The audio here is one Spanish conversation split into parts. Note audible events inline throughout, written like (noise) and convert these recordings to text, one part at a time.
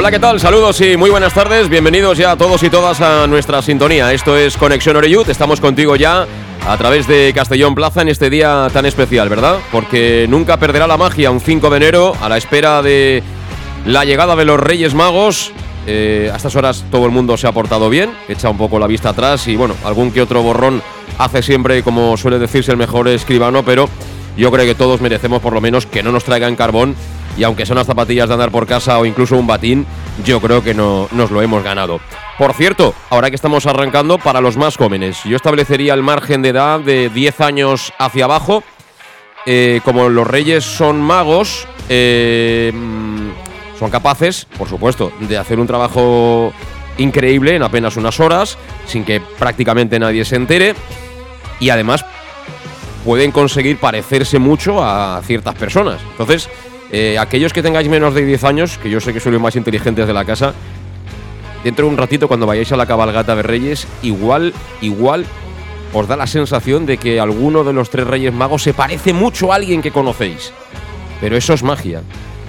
Hola, ¿qué tal? Saludos y muy buenas tardes. Bienvenidos ya a todos y todas a nuestra sintonía. Esto es Conexión Oreyud. Estamos contigo ya a través de Castellón Plaza en este día tan especial, ¿verdad? Porque nunca perderá la magia un 5 de enero a la espera de la llegada de los Reyes Magos. Eh, a estas horas todo el mundo se ha portado bien, echa un poco la vista atrás y bueno, algún que otro borrón hace siempre, como suele decirse el mejor escribano, pero yo creo que todos merecemos por lo menos que no nos traigan carbón y aunque son las zapatillas de andar por casa o incluso un batín, yo creo que no nos lo hemos ganado. Por cierto, ahora que estamos arrancando, para los más jóvenes, yo establecería el margen de edad de 10 años hacia abajo. Eh, como los reyes son magos, eh, mm, son capaces, por supuesto, de hacer un trabajo increíble en apenas unas horas, sin que prácticamente nadie se entere. Y además pueden conseguir parecerse mucho a ciertas personas. Entonces, eh, aquellos que tengáis menos de 10 años, que yo sé que sois los más inteligentes de la casa, dentro de un ratito cuando vayáis a la cabalgata de Reyes, igual, igual os da la sensación de que alguno de los tres Reyes Magos se parece mucho a alguien que conocéis. Pero eso es magia.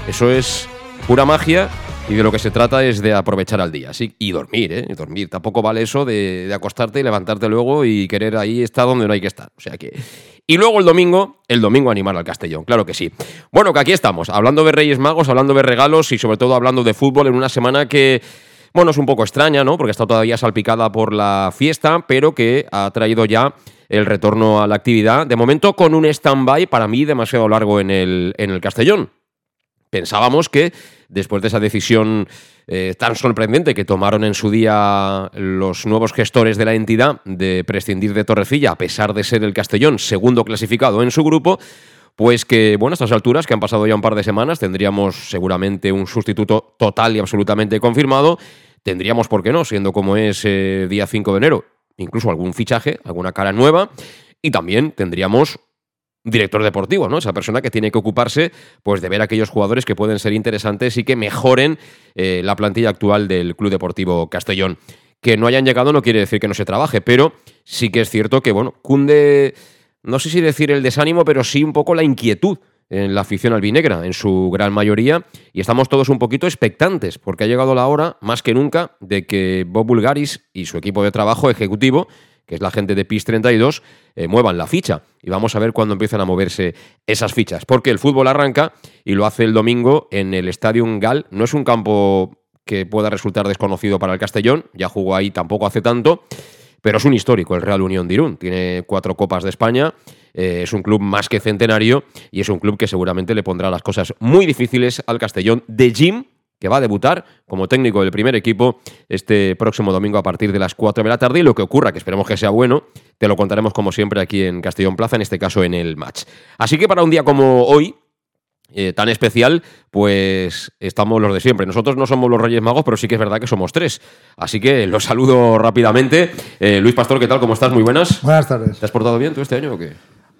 Eso es pura magia y de lo que se trata es de aprovechar al día. Sí, y dormir, ¿eh? Dormir. Tampoco vale eso de, de acostarte y levantarte luego y querer ahí estar donde no hay que estar. O sea que y luego el domingo, el domingo animar al Castellón, claro que sí. Bueno, que aquí estamos, hablando de Reyes Magos, hablando de regalos y sobre todo hablando de fútbol en una semana que, bueno, es un poco extraña, ¿no? Porque está todavía salpicada por la fiesta, pero que ha traído ya el retorno a la actividad. De momento con un stand-by para mí demasiado largo en el, en el Castellón. Pensábamos que después de esa decisión eh, tan sorprendente que tomaron en su día los nuevos gestores de la entidad de prescindir de Torrecilla, a pesar de ser el Castellón segundo clasificado en su grupo, pues que, bueno, a estas alturas, que han pasado ya un par de semanas, tendríamos seguramente un sustituto total y absolutamente confirmado. Tendríamos, ¿por qué no? Siendo como es eh, día 5 de enero, incluso algún fichaje, alguna cara nueva. Y también tendríamos director deportivo, ¿no? Esa persona que tiene que ocuparse pues, de ver aquellos jugadores que pueden ser interesantes y que mejoren eh, la plantilla actual del Club Deportivo Castellón. Que no hayan llegado no quiere decir que no se trabaje, pero sí que es cierto que, bueno, cunde, no sé si decir el desánimo, pero sí un poco la inquietud en la afición albinegra, en su gran mayoría, y estamos todos un poquito expectantes, porque ha llegado la hora, más que nunca, de que Bob Bulgaris y su equipo de trabajo ejecutivo que es la gente de PIS 32, eh, muevan la ficha. Y vamos a ver cuándo empiezan a moverse esas fichas. Porque el fútbol arranca y lo hace el domingo en el Estadio Gal. No es un campo que pueda resultar desconocido para el Castellón, ya jugó ahí tampoco hace tanto, pero es un histórico el Real Unión de Irún. Tiene cuatro copas de España, eh, es un club más que centenario y es un club que seguramente le pondrá las cosas muy difíciles al Castellón de Jim que va a debutar como técnico del primer equipo este próximo domingo a partir de las 4 de la tarde. Y lo que ocurra, que esperemos que sea bueno, te lo contaremos como siempre aquí en Castellón Plaza, en este caso en el match. Así que para un día como hoy, eh, tan especial, pues estamos los de siempre. Nosotros no somos los Reyes Magos, pero sí que es verdad que somos tres. Así que los saludo rápidamente. Eh, Luis Pastor, ¿qué tal? ¿Cómo estás? Muy buenas. Buenas tardes. ¿Te has portado bien tú este año o qué?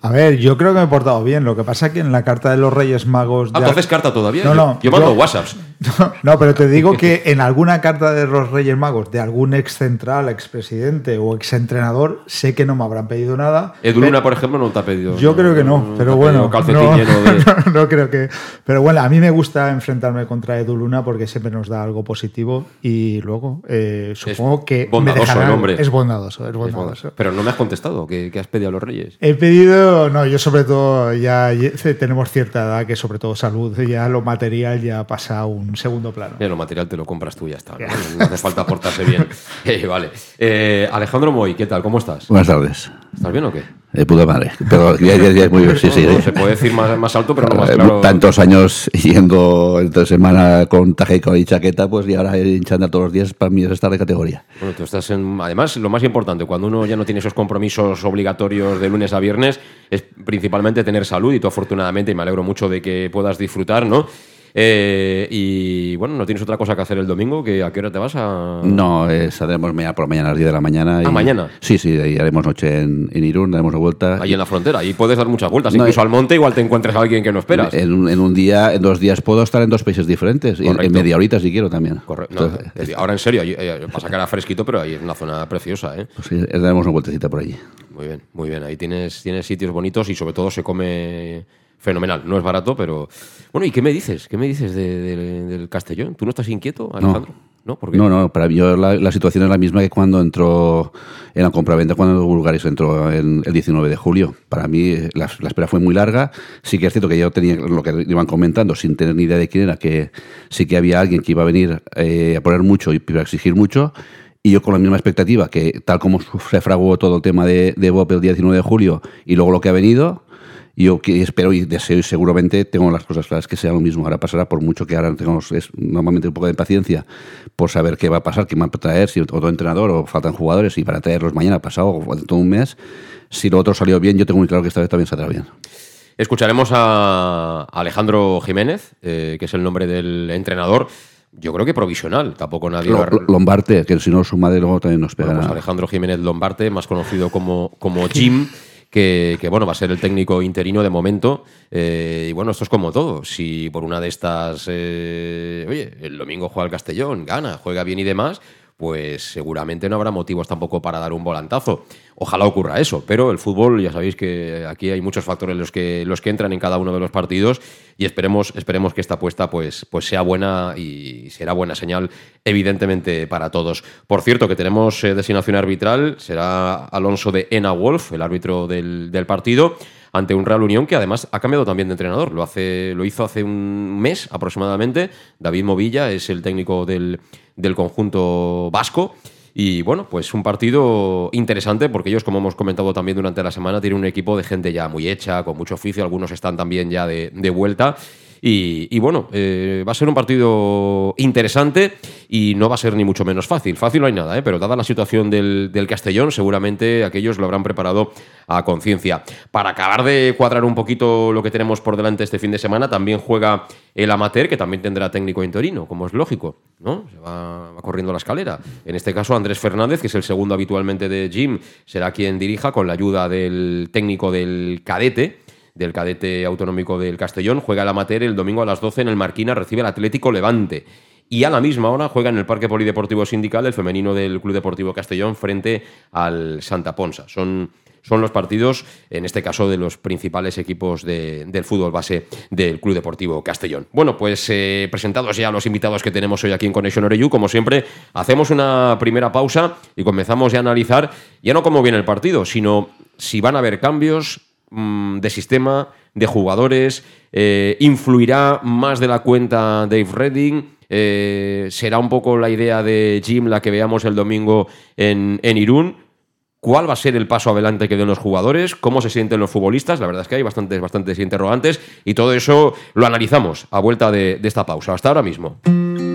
A ver, yo creo que me he portado bien. Lo que pasa es que en la carta de los Reyes Magos. Ah, de- ¿tú haces carta todavía? No, no. Yo, yo mando WhatsApps. (laughs) No, pero te digo (laughs) que en alguna carta de los Reyes Magos de algún ex central, ex presidente o ex entrenador, sé que no me habrán pedido nada. Edu Luna, por ejemplo, no te ha pedido. Yo creo que no, pero bueno. no, de. (laughs) creo que. Pero bueno, a mí me gusta enfrentarme contra Edu Luna porque siempre nos da algo positivo y luego eh, supongo que. me bondadoso dejarán- el hombre. Es bondadoso, es bondadoso. Pero no me has contestado. ¿Qué, qué has pedido a los Reyes? He pedido, no, yo sobre todo ya tenemos cierta edad que sobre todo salud, ya lo material ya pasa a un segundo plano. Ya, lo material te lo compras tú y ya está. No, No hace falta portarse bien. (laughs) Eh, vale. Eh, Alejandro Moy, ¿qué tal? ¿Cómo estás? Buenas tardes. ¿Estás bien o qué? De puta madre. Pero ya, ya- ya es muy sí, sí. No, se puede decir más, más alto, pero no más Eh, claro. Tantos años yendo entre semana con tajeco y chaqueta, pues y ahora hinchando todos los días, para mí es estar de categoría. Bueno, tú estás en. Además, lo más importante, cuando uno ya no tiene esos compromisos obligatorios de lunes a viernes, es principalmente tener salud y tú, afortunadamente, y me alegro mucho de que puedas disfrutar, ¿no? Eh, y bueno, ¿no tienes otra cosa que hacer el domingo? ¿Que ¿A qué hora te vas a.? No, eh, saldremos mañana por la mañana a las 10 de la mañana. ¿Ah, mañana? Sí, sí, ahí haremos noche en, en Irún, daremos una vuelta. Ahí en la frontera, ahí puedes dar muchas vueltas. No, Incluso eh, al monte, igual te encuentres a alguien que no esperas. En, un- en un día, en dos días puedo estar en dos países diferentes. y En, en media horita si quiero también. Correcto. No, ahora en serio, eh, pasa que era fresquito, pero ahí es una zona preciosa, ¿eh? pues sí, daremos una vueltecita por allí. Muy bien, muy bien. Ahí tienes, tienes sitios bonitos y sobre todo se come fenomenal. No es barato, pero. Bueno, ¿y qué me dices? ¿Qué me dices de- de- del Castellón? ¿Tú no estás inquieto, Alejandro? No, ¿por qué? No, no, para mí yo la, la situación es la misma que cuando entró en la compraventa, cuando Bulgaris entró en el 19 de julio. Para mí eh, la, la espera fue muy larga. Sí que es cierto que yo tenía lo que iban comentando, sin tener ni idea de quién era, que sí que había alguien que iba a venir eh, a poner mucho y a exigir mucho. Y yo con la misma expectativa, que tal como se fraguó todo el tema de, de Bob el día 19 de julio y luego lo que ha venido, yo que espero y deseo y seguramente tengo las cosas claras que sea lo mismo. Ahora pasará por mucho que ahora tengamos es, normalmente un poco de paciencia por saber qué va a pasar, quién va a traer, si otro entrenador o faltan jugadores y para traerlos mañana, pasado o todo un mes. Si lo otro salió bien, yo tengo muy claro que esta vez también saldrá bien. Escucharemos a Alejandro Jiménez, eh, que es el nombre del entrenador. Yo creo que provisional, tampoco nadie. Lo- lo- Lombarte, que si no su madre luego también nos Bueno, pegará. pues Alejandro Jiménez Lombarte, más conocido como, como Jim, (laughs) que, que, bueno, va a ser el técnico interino de momento. Eh, y bueno, esto es como todo. Si por una de estas, eh, oye, el domingo juega el Castellón, gana, juega bien y demás, pues seguramente no habrá motivos tampoco para dar un volantazo. Ojalá ocurra eso, pero el fútbol, ya sabéis que aquí hay muchos factores los que, los que entran en cada uno de los partidos y esperemos, esperemos que esta apuesta pues, pues sea buena y será buena señal, evidentemente, para todos. Por cierto, que tenemos eh, designación arbitral, será Alonso de Ena Wolf, el árbitro del, del partido ante un Real Unión que además ha cambiado también de entrenador. Lo, hace, lo hizo hace un mes aproximadamente. David Movilla es el técnico del, del conjunto vasco. Y bueno, pues un partido interesante porque ellos, como hemos comentado también durante la semana, tienen un equipo de gente ya muy hecha, con mucho oficio. Algunos están también ya de, de vuelta. Y, bueno, eh, va a ser un partido interesante y no va a ser ni mucho menos fácil. Fácil no hay nada, ¿eh? pero dada la situación del, del Castellón, seguramente aquellos lo habrán preparado a conciencia. Para acabar de cuadrar un poquito lo que tenemos por delante este fin de semana, también juega el amateur, que también tendrá técnico interino, como es lógico, ¿no? Se va, va corriendo la escalera. En este caso, Andrés Fernández, que es el segundo habitualmente de Jim, será quien dirija con la ayuda del técnico del cadete del cadete autonómico del Castellón, juega el amateur el domingo a las 12 en el Marquina, recibe el Atlético Levante. Y a la misma hora juega en el Parque Polideportivo Sindical el femenino del Club Deportivo Castellón frente al Santa Ponsa. Son, son los partidos, en este caso, de los principales equipos de- del fútbol base del Club Deportivo Castellón. Bueno, pues eh, presentados ya los invitados que tenemos hoy aquí en Conexión Oreyu, como siempre, hacemos una primera pausa y comenzamos ya a analizar, ya no cómo viene el partido, sino si van a haber cambios, de sistema, de jugadores, eh, influirá más de la cuenta Dave Redding, eh, será un poco la idea de Jim la que veamos el domingo en, en Irún. ¿Cuál va a ser el paso adelante que den los jugadores? ¿Cómo se sienten los futbolistas? La verdad es que hay bastantes, bastantes interrogantes y todo eso lo analizamos a vuelta de esta pausa. Hasta ahora mismo.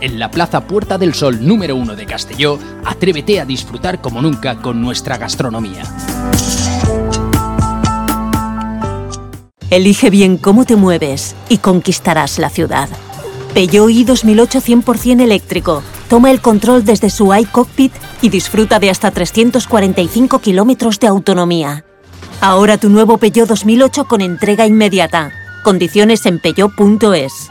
en la Plaza Puerta del Sol número 1 de Castelló, atrévete a disfrutar como nunca con nuestra gastronomía. Elige bien cómo te mueves y conquistarás la ciudad. Peugeot i 2008 100% eléctrico. Toma el control desde su iCockpit y disfruta de hasta 345 kilómetros de autonomía. Ahora tu nuevo Peugeot 2008 con entrega inmediata. Condiciones en peugeot.es.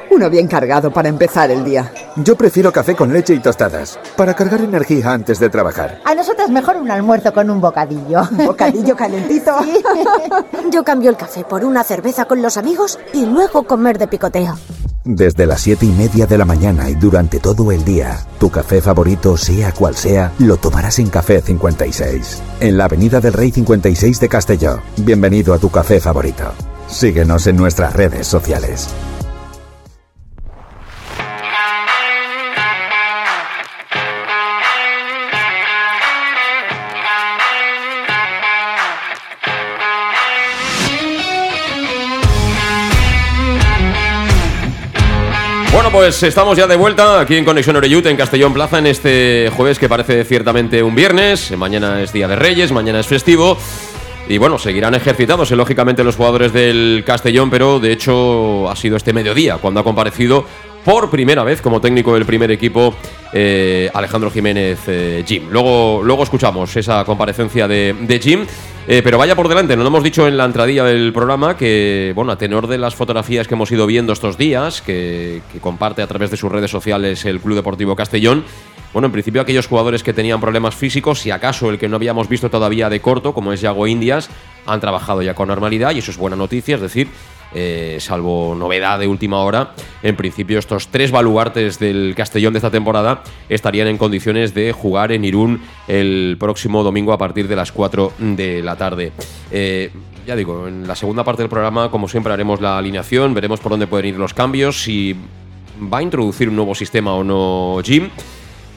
Uno bien cargado para empezar el día. Yo prefiero café con leche y tostadas, para cargar energía antes de trabajar. A nosotros mejor un almuerzo con un bocadillo. (laughs) ¿Bocadillo calentito? (laughs) Yo cambio el café por una cerveza con los amigos y luego comer de picoteo. Desde las siete y media de la mañana y durante todo el día, tu café favorito, sea cual sea, lo tomarás en Café 56, en la Avenida del Rey 56 de Castelló. Bienvenido a tu café favorito. Síguenos en nuestras redes sociales. Bueno, pues estamos ya de vuelta aquí en Conexión Oreyut, en Castellón Plaza, en este jueves que parece ciertamente un viernes. Mañana es Día de Reyes, mañana es festivo. Y bueno, seguirán ejercitados, lógicamente, los jugadores del Castellón, pero de hecho ha sido este mediodía cuando ha comparecido por primera vez como técnico del primer equipo eh, Alejandro Jiménez eh, Jim. Luego, luego escuchamos esa comparecencia de, de Jim. Eh, pero vaya por delante, nos lo hemos dicho en la entradilla del programa que, bueno, a tenor de las fotografías que hemos ido viendo estos días, que, comparte a través de sus redes sociales el Club Deportivo Castellón, bueno, en principio aquellos jugadores que tenían problemas físicos, si acaso el que no habíamos visto todavía de corto, como es Yago Indias, han trabajado ya con normalidad y eso es buena noticia, es decir, eh, salvo novedad de última hora, en principio estos tres baluartes del Castellón de esta temporada estarían en condiciones de jugar en Irún el próximo domingo a partir de las 4 de la tarde. Eh, ya digo, en la segunda parte del programa, como siempre, haremos la alineación, veremos por dónde pueden ir los cambios, si va a introducir un nuevo sistema o no Jim.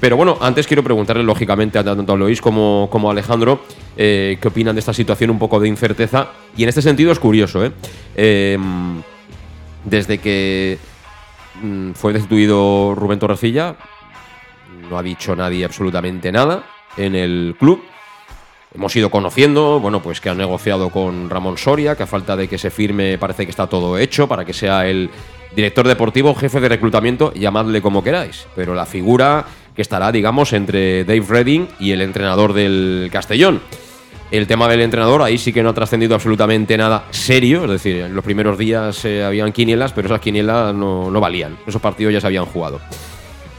Pero bueno, antes quiero preguntarle lógicamente a tanto a Luis como, como a Alejandro eh, qué opinan de esta situación un poco de incerteza. Y en este sentido es curioso, ¿eh? Em, desde que mm, fue destituido Rubén Torrecilla, no ha dicho nadie absolutamente nada en el club. Hemos ido conociendo, bueno, pues que han negociado con Ramón Soria, que a falta de que se firme parece que está todo hecho para que sea el director deportivo, jefe de reclutamiento, llamadle como queráis. Pero la figura que estará, digamos, entre Dave Redding y el entrenador del Castellón. El tema del entrenador, ahí sí que no ha trascendido absolutamente nada serio, es decir, en los primeros días eh, habían quinielas, pero esas quinielas no, valían, esos partidos ya se habían jugado.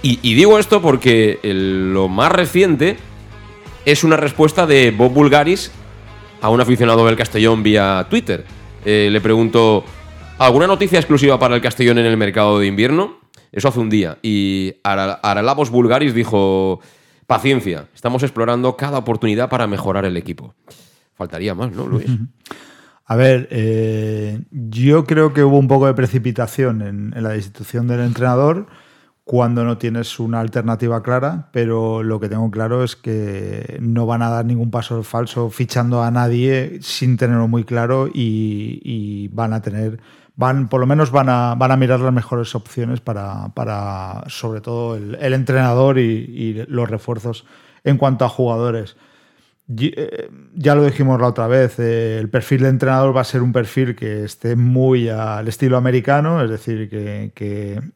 Y, digo esto porque lo más reciente es una respuesta de Bob Bulgaris a un aficionado del Castellón vía Twitter. Eh, le pregunto, ¿alguna noticia exclusiva para el Castellón en el mercado de invierno? Eso hace un día. Y Aralabos Bulgaris dijo, paciencia, estamos explorando cada oportunidad para mejorar el equipo. Faltaría más, ¿no, Luis? A ver, eh, yo creo que hubo un poco de precipitación en, la destitución del entrenador cuando no tienes una alternativa clara, pero lo que tengo claro es que no van a dar ningún paso falso fichando a nadie sin tenerlo muy claro y van a tener van, por lo menos van a, van a mirar las mejores opciones para, para sobre todo el, entrenador y, los refuerzos en cuanto a jugadores. Eh, ya lo dijimos la otra vez, eh, el perfil de entrenador va a ser un perfil que esté muy al estilo americano, es decir, que...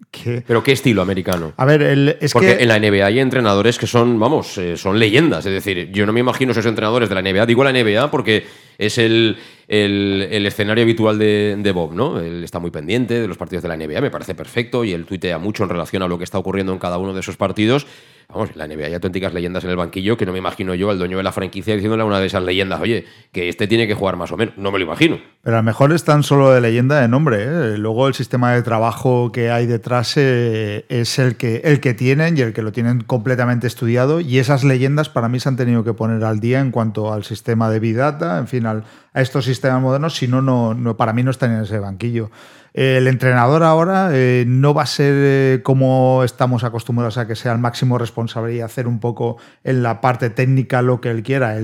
que, ¿Pero qué estilo americano? A ver, el, es Porque en la NBA hay entrenadores que son, vamos, eh, son leyendas, es decir, yo no me imagino esos entrenadores de la NBA, digo la NBA porque es el, el, escenario habitual de, Bob, ¿no? Él está muy pendiente de los partidos de la NBA, me parece perfecto, y él tuitea mucho en relación a lo que está ocurriendo en cada uno de esos partidos. Vamos, la NBA hay auténticas leyendas en el banquillo que no me imagino yo al dueño de la franquicia diciéndole a una de esas leyendas, oye, que este tiene que jugar más o menos. No me lo imagino. Pero a lo mejor es tan solo de leyenda de nombre. ¿eh? Luego el sistema de trabajo que hay detrás eh, es el que, el que tienen y el que lo tienen completamente estudiado. Y esas leyendas para mí se han tenido que poner al día en cuanto al sistema de Big Data, en fin, a estos sistemas modernos. Si no, no, para mí no están en ese banquillo. El entrenador ahora eh, no va a ser eh, como estamos acostumbrados a que sea el máximo responsable y hacer un poco en la parte técnica lo que él quiera.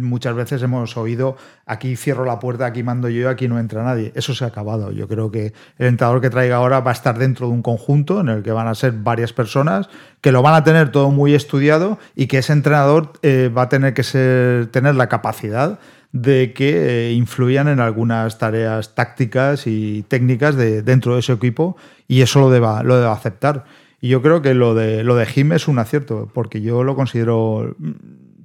Muchas veces hemos oído aquí cierro la puerta, aquí mando yo, aquí no entra nadie. Eso se ha acabado. Yo creo que el entrenador que traiga ahora va a estar dentro de un conjunto en el que van a ser varias personas que lo van a tener todo muy estudiado y que ese entrenador eh, va a tener que ser, tener la capacidad de que eh, influyan en algunas tareas tácticas y técnicas de, dentro de ese equipo y eso lo deba, lo deba aceptar. Y yo creo que lo de, lo de Jim es un acierto, porque yo lo considero mm,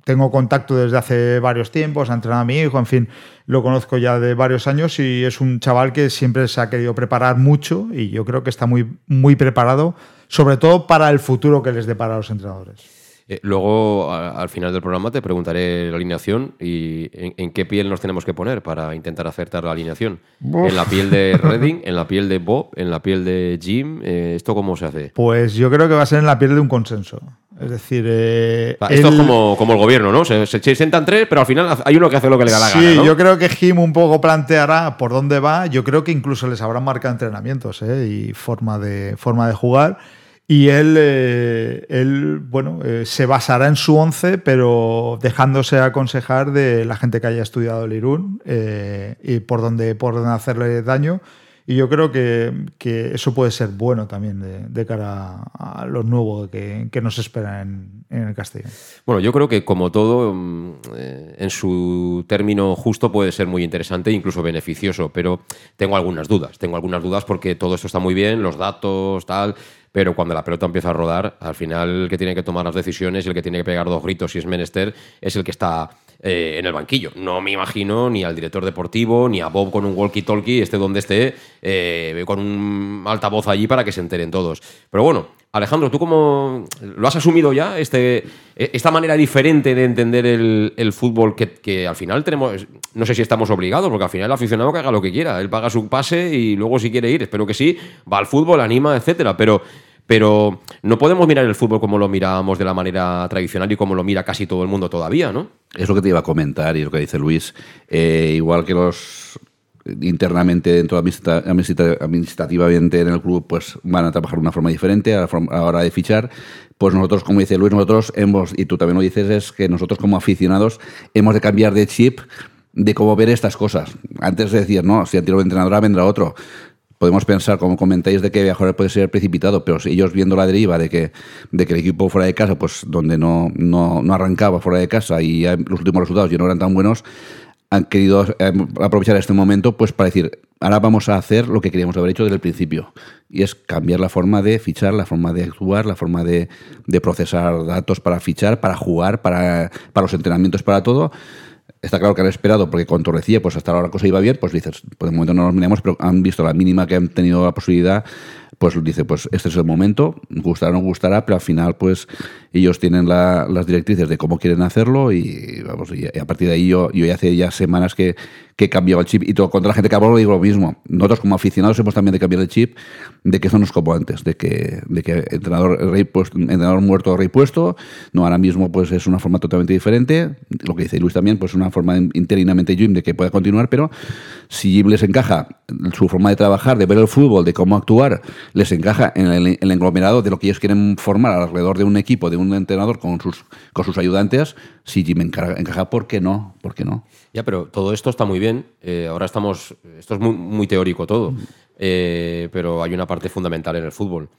tengo contacto desde hace varios tiempos, ha entrenado a mi hijo, en fin, lo conozco ya de varios años y es un chaval que siempre se ha querido preparar mucho y yo creo que está muy, muy preparado, sobre todo para el futuro que les depara a los entrenadores. Eh, luego, al final del programa, te preguntaré la alineación y en, qué piel nos tenemos que poner para intentar acertar la alineación. ¿En la piel de Redding, en la piel de Bob, en la piel de Jim? Eh, ¿Esto cómo se hace? Pues yo creo que va a ser en la piel de un consenso. Es decir, eh, esto es como, como, el gobierno, ¿no? Se, se, sientan tres, pero al final hay uno que hace lo que le da la gana. Sí, yo creo que Jim un poco planteará por dónde va. Yo creo que incluso les habrán marcado entrenamientos y forma de, forma de jugar. Y él, eh, él bueno, eh, se basará en su once, pero dejándose aconsejar de la gente que haya estudiado el Irún eh, y por dónde, por hacerle daño. Y yo creo que, eso puede ser bueno también de, cara a lo nuevo que, nos espera en, el Castellón. Bueno, yo creo que como todo, mm, eh, en su término justo puede ser muy interesante e incluso beneficioso, pero tengo algunas dudas. Tengo algunas dudas porque todo esto está muy bien, los datos, tal, pero cuando la pelota empieza a rodar, al final el que tiene que tomar las decisiones y el que tiene que pegar dos gritos si es menester es el que está eh, en el banquillo. No me imagino ni al director deportivo, ni a Bob con un walkie-talkie, esté donde esté, eh, con un altavoz allí para que se enteren todos. Pero bueno, Alejandro, ¿tú cómo lo has asumido ya? Este, e, esta manera diferente de entender el, fútbol que, al final tenemos, no sé si estamos obligados, porque al final el aficionado que haga lo que quiera, él paga su pase y luego si quiere ir, espero que sí, va al fútbol, anima, etcétera, pero pero no podemos mirar el fútbol como lo mirábamos de la manera tradicional y como lo mira casi todo el mundo todavía, ¿no? Es lo que te iba a comentar y lo que dice Luis. Eh, igual que los internamente dentro administrativamente en el club pues van a trabajar de una forma diferente a la, hora de fichar pues nosotros como dice Luis nosotros hemos y tú también lo dices es que nosotros como aficionados hemos de cambiar de chip de cómo ver estas cosas antes de decir no si tiro de entrenadora vendrá otro podemos pensar, como comentáis, de que Viajores puede ser precipitado, pero ellos viendo la deriva de que, de que el equipo fuera de casa, pues donde no, no, no arrancaba fuera de casa y los últimos resultados ya no eran tan buenos, han querido aprovechar este momento pues para decir, ahora vamos a hacer lo que queríamos haber hecho desde el principio, y es cambiar la forma de fichar, la forma de actuar, la forma de, de procesar datos para fichar, para jugar, para, para los entrenamientos, para todo Está claro que han esperado, porque con Torrecilla, pues hasta ahora la cosa iba bien, pues dices, por el momento no nos miramos, pero han visto la mínima que han tenido la posibilidad pues dice, pues este es el momento, gustará o no gustará, pero al final pues ellos tienen las directrices de cómo quieren hacerlo y vamos, y a partir de ahí yo, yo ya hace ya semanas que, que he el chip y todo, contra la gente que hablo digo lo mismo. Nosotros como aficionados hemos también de cambiar el chip de que eso no es como antes, de que, de que entrenador, rey puesto, entrenador muerto, rey puesto, no, ahora mismo pues es una forma totalmente diferente, lo que dice Luis también, pues una forma interinamente Jim de que pueda continuar, pero si Jim les encaja su forma de trabajar, de ver el fútbol, de cómo actuar, les encaja en el, el, englomerado de lo que ellos quieren formar alrededor de un equipo, de un entrenador con sus, con sus ayudantes, si Jim encaja, ¿por qué no? ¿Por qué no? Ya, pero todo esto está muy bien. Eh, ahora estamos. Esto es muy, muy teórico todo. Eh, pero hay una parte fundamental en el fútbol.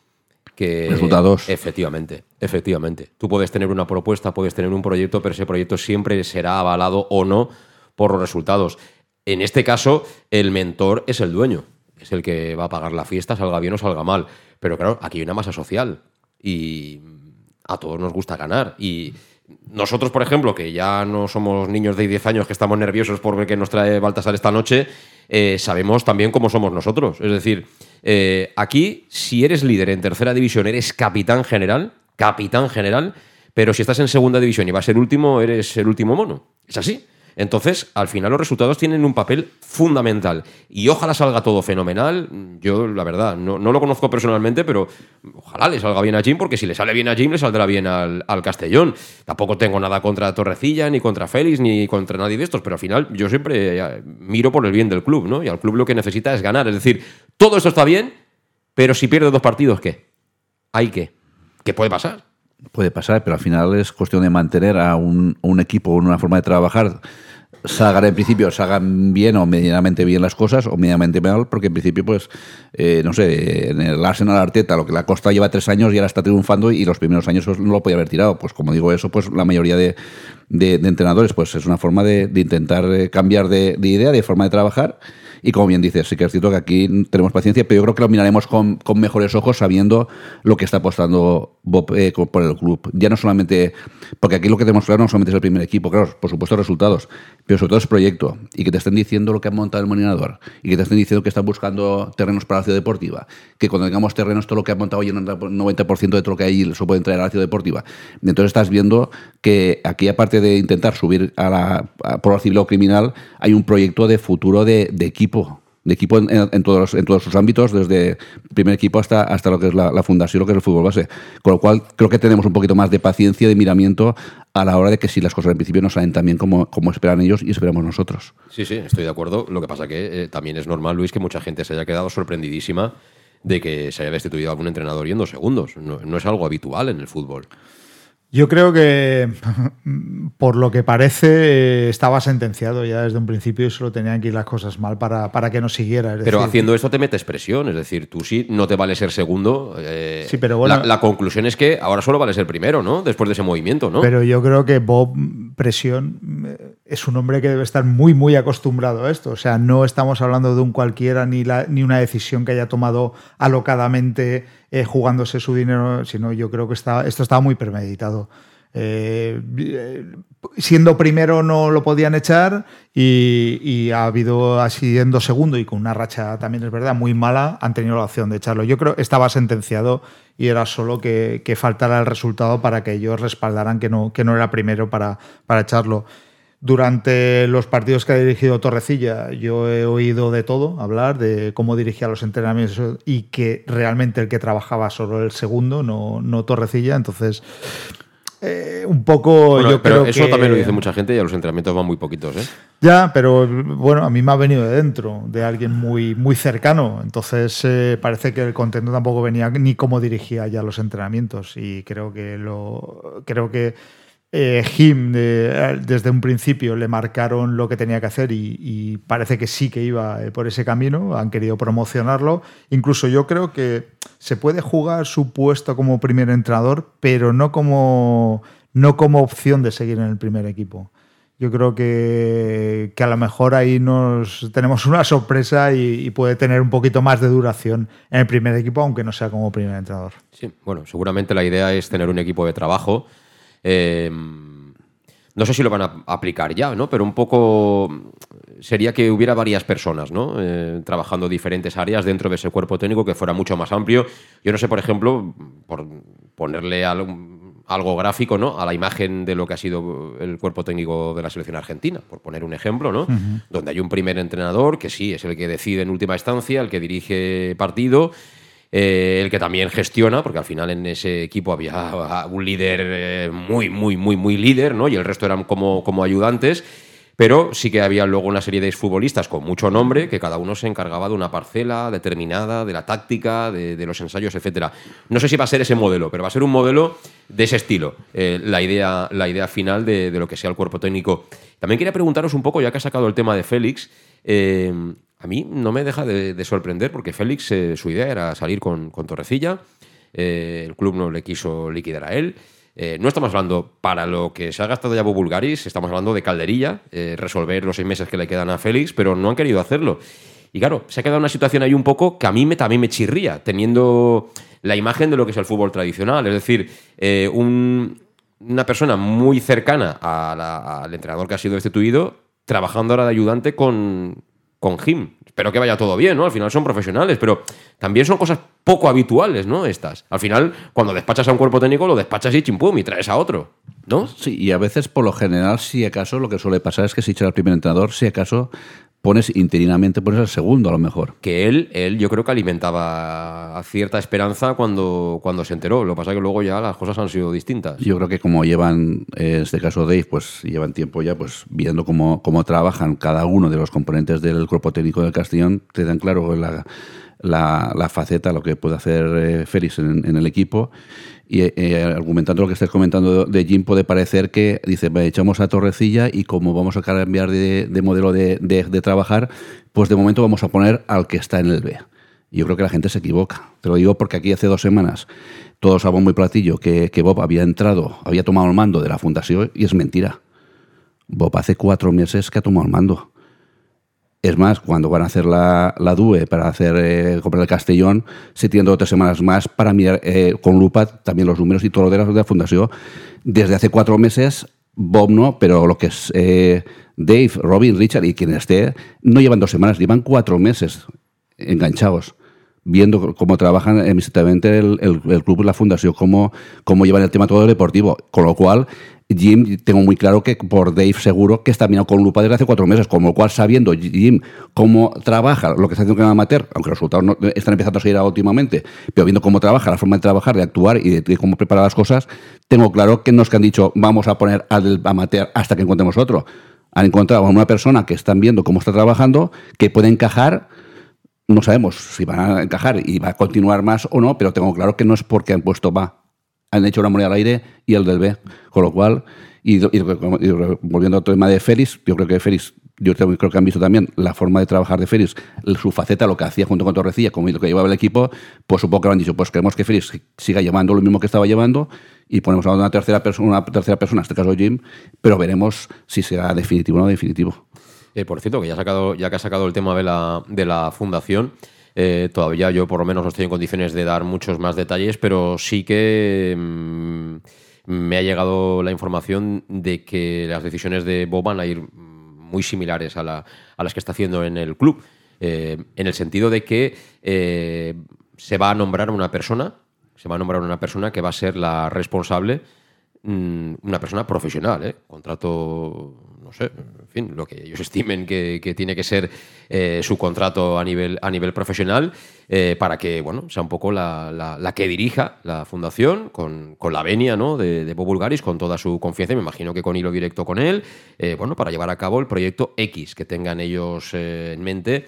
Que, Resultados. Efectivamente, efectivamente. Tú puedes tener una propuesta, puedes tener un proyecto, pero ese proyecto siempre será avalado o no por los resultados. En este caso, el mentor es el dueño es el que va a pagar la fiesta, salga bien o salga mal. Pero claro, aquí hay una masa social y a todos nos gusta ganar. Y nosotros, por ejemplo, que ya no somos niños de 10 años que estamos nerviosos por ver qué nos trae Baltasar esta noche, eh, sabemos también cómo somos nosotros. Es decir, eh, aquí, si eres líder en tercera división, eres capitán general, capitán general, pero si estás en segunda división y vas a ser último, eres el último mono. Es así. Entonces, al final los resultados tienen un papel fundamental. Y ojalá salga todo fenomenal. Yo, la verdad, no, lo conozco personalmente, pero ojalá le salga bien a Jim, porque si le sale bien a Jim, le saldrá bien al, Castellón. Tampoco tengo nada contra Torrecilla, ni contra Félix, ni contra nadie de estos, pero al final yo siempre eh, miro por el bien del club, ¿no? Y al club lo que necesita es ganar. Es decir, todo esto está bien, pero si pierde dos partidos, ¿qué? ¿Hay qué? ¿Qué puede pasar? Puede pasar, pero al final es cuestión de mantener a un, un equipo, una forma de trabajar salgan en principio, salgan bien o medianamente bien las cosas o medianamente mal, porque en principio, pues, eh, no sé, en el Arsenal Arteta, lo que la Costa lleva tres años y ahora está triunfando y los primeros años no lo podía haber tirado. Pues como digo eso, pues la mayoría de, de, entrenadores, pues es una forma de, de intentar eh, cambiar de, de idea, de forma de trabajar y como bien dices, sí que es cierto que aquí tenemos paciencia, pero yo creo que lo miraremos con, mejores ojos sabiendo lo que está apostando Bob eh, por el club. Ya no solamente, porque aquí lo que tenemos claro no solamente es el primer equipo, claro, por supuesto resultados, pero sobre todo es proyecto. Y que te estén diciendo lo que han montado el molinador, y que te estén diciendo que están buscando terrenos para la ciudad deportiva, que cuando tengamos terrenos todo lo que han montado en el 90% de todo lo que hay se puede traer a la ciudad deportiva. Entonces estás viendo que aquí, aparte de intentar subir a la o criminal, hay un proyecto de futuro de equipo de equipo en, todos, en todos sus ámbitos, desde primer equipo hasta, hasta lo que es la, fundación, lo que es el fútbol base. Con lo cual, creo que tenemos un poquito más de paciencia, de miramiento a la hora de que si las cosas en principio no salen tan bien como, como esperan ellos y esperamos nosotros. Sí, sí, estoy de acuerdo. Lo que pasa que eh, también es normal, Luis, que mucha gente se haya quedado sorprendidísima de que se haya destituido algún entrenador y en dos segundos. No, no es algo habitual en el fútbol. Yo creo que, (laughs) por lo que parece, estaba sentenciado ya desde un principio y solo tenían que ir las cosas mal para, para que no siguiera. pero haciendo esto te metes presión, es decir, tú sí no te vale ser segundo. Eh, sí, pero bueno. La, conclusión es que ahora solo vale ser primero, ¿no? Después de ese movimiento, ¿no? Pero yo creo que Bob Presión eh, es un hombre que debe estar muy, muy acostumbrado a esto. O sea, no estamos hablando de un cualquiera ni, la, ni una decisión que haya tomado alocadamente eh, jugándose su dinero, sino yo creo que está, esto estaba muy premeditado. Eh, siendo primero no lo podían echar y, ha habido así siendo segundo y con una racha también es verdad muy mala han tenido la opción de echarlo. Yo creo que estaba sentenciado y era solo que, que faltara el resultado para que ellos respaldaran que no, que no era primero para, para echarlo. Durante los partidos que ha dirigido Torrecilla, yo he oído de todo, hablar de cómo dirigía los entrenamientos y que realmente el que trabajaba solo el segundo, no, no Torrecilla. Entonces, eh, un poco yo pero creo eso también lo dice mucha gente y a los entrenamientos van muy poquitos, ¿eh? Ya, pero bueno, a mí me ha venido de dentro, de alguien muy, muy cercano. Entonces eh, parece que el contento tampoco venía ni cómo dirigía ya los entrenamientos. Y creo que lo. Creo que eh, Jim desde un principio le marcaron lo que tenía que hacer y, parece que sí que iba eh, por ese camino, han querido promocionarlo. Incluso yo creo que se puede jugar su puesto como primer entrenador, pero no como, no como opción de seguir en el primer equipo. Yo creo que, a lo mejor ahí nos tenemos una sorpresa y, y, puede tener un poquito más de duración en el primer equipo, aunque no sea como primer entrenador. Sí, bueno, seguramente la idea es tener un equipo de trabajo eh, no sé si lo van a aplicar ya, ¿no? Pero un poco sería que hubiera varias personas, ¿no? Eh, trabajando diferentes áreas dentro de ese cuerpo técnico que fuera mucho más amplio. Yo no sé, por ejemplo, por ponerle algo, gráfico, ¿no? A la imagen de lo que ha sido el cuerpo técnico de la selección argentina, por poner un ejemplo, ¿no? Donde hay un primer entrenador que sí es el que decide en última instancia, el que dirige partido eh, el que también gestiona, porque al final en ese equipo había (laughs) un líder eh, muy, muy, muy, muy líder, ¿no? Y el resto eran como, como ayudantes. Pero sí que había luego una serie de futbolistas con mucho nombre que cada uno se encargaba de una parcela determinada, de la táctica, de, los ensayos, etc. No sé si va a ser ese modelo, pero va a ser un modelo de ese estilo, eh, la, idea, la idea final de, lo que sea el cuerpo técnico. También quería preguntaros un poco, ya que ha sacado el tema de Félix, a mí no me deja de, sorprender porque Félix, eh, su idea era salir con, Torrecilla, eh, el club no le quiso liquidar a él. Eh, no estamos hablando para lo que se ha gastado ya Bulgaris, estamos hablando de calderilla, resolver los seis meses que le quedan a Félix, pero no han querido hacerlo. Y claro, se ha quedado una situación ahí un poco que a mí me, también me chirría, teniendo la imagen de lo que es el fútbol tradicional. Es decir, una persona muy cercana al entrenador que ha sido destituido, trabajando ahora de ayudante con, con Jim. Espero que vaya todo bien, ¿no? Al final son profesionales, pero también son cosas poco habituales, ¿no? Estas. Al final, cuando despachas a un cuerpo técnico, lo despachas y chimpum y traes a otro, ¿no? Sí, y a veces, por lo general, si acaso, lo que suele pasar es que si echas al primer entrenador, si acaso pones interinamente, pones al segundo a lo mejor. Que él, él yo creo que alimentaba cierta esperanza cuando, cuando se enteró. Lo que pasa es que luego ya las cosas han sido distintas. Yo creo que como llevan, en este caso Dave, pues llevan tiempo ya pues viendo cómo, cómo trabajan cada uno de los componentes del cuerpo técnico del Castellón, te dan claro la, la, faceta, lo que puede hacer eh, Félix en el equipo y eh, argumentando lo que estás comentando de Jim, puede parecer que dice, echamos a Torrecilla y como vamos a cambiar de, modelo de, trabajar, pues de momento vamos a poner al que está en el B. Yo creo que la gente se equivoca. Te lo digo porque aquí hace dos semanas todos a muy platillo que, que Bob había entrado, había tomado el mando de la fundación y es mentira. Bob hace cuatro meses que ha tomado el mando. Es más, cuando van a hacer la, la DUE para hacer eh, comprar el Castellón, se tienen otras semanas más para mirar eh, con lupa también los números y todo lo de la, de fundación. Desde hace cuatro meses, Bob no, pero lo que es eh, Dave, Robin, Richard y quien esté, no llevan dos semanas, llevan cuatro meses enganchados viendo cómo trabajan exactamente el, el, el, club la fundación, cómo, cómo llevan el tema todo deportivo. Con lo cual, Jim, tengo muy claro que por Dave seguro que está mirando con lupa desde hace cuatro meses, con lo cual sabiendo Jim cómo trabaja, lo que está haciendo con Amateur, aunque los resultados no, están empezando a seguir últimamente, pero viendo cómo trabaja, la forma de trabajar, de actuar y de, cómo prepara las cosas, tengo claro que no que han dicho vamos a poner al Amateur hasta que encontremos otro. Han encontrado a una persona que están viendo cómo está trabajando, que puede encajar no sabemos si van a encajar y va a continuar más o no, pero tengo claro que no es porque han puesto va han hecho una moneda al aire y el del B. Con lo cual, y, volviendo al tema de Félix, yo creo que Félix, yo creo que han visto también la forma de trabajar de Félix, su faceta, lo que hacía junto con Torrecilla, como lo que llevaba el equipo, pues supongo que lo han dicho, pues queremos que Félix siga llevando lo mismo que estaba llevando y ponemos a una tercera persona, una tercera persona, en este caso Jim, pero veremos si será definitivo o no definitivo. Eh, por cierto, que ya, sacado, ya que ha sacado el tema de la, de la fundación, eh, todavía yo por lo menos no estoy en condiciones de dar muchos más detalles, pero sí que mm, me ha llegado la información de que las decisiones de Bob van a ir muy similares a, las que está haciendo en el club, eh, en el sentido de que se va a nombrar una persona, se va a nombrar una persona que va a ser la responsable, mm, una persona profesional, contrato no sé, en fin, lo que ellos (laughs) estimen que, tiene que ser eh, su contrato a nivel, a nivel profesional, eh, para que, bueno, sea un poco la, que dirija la fundación, con, la venia ¿no? de, de Bob Bulgaris, con toda su confianza, me imagino que con hilo directo con él, eh, bueno, para llevar a cabo el proyecto X que tengan ellos en mente.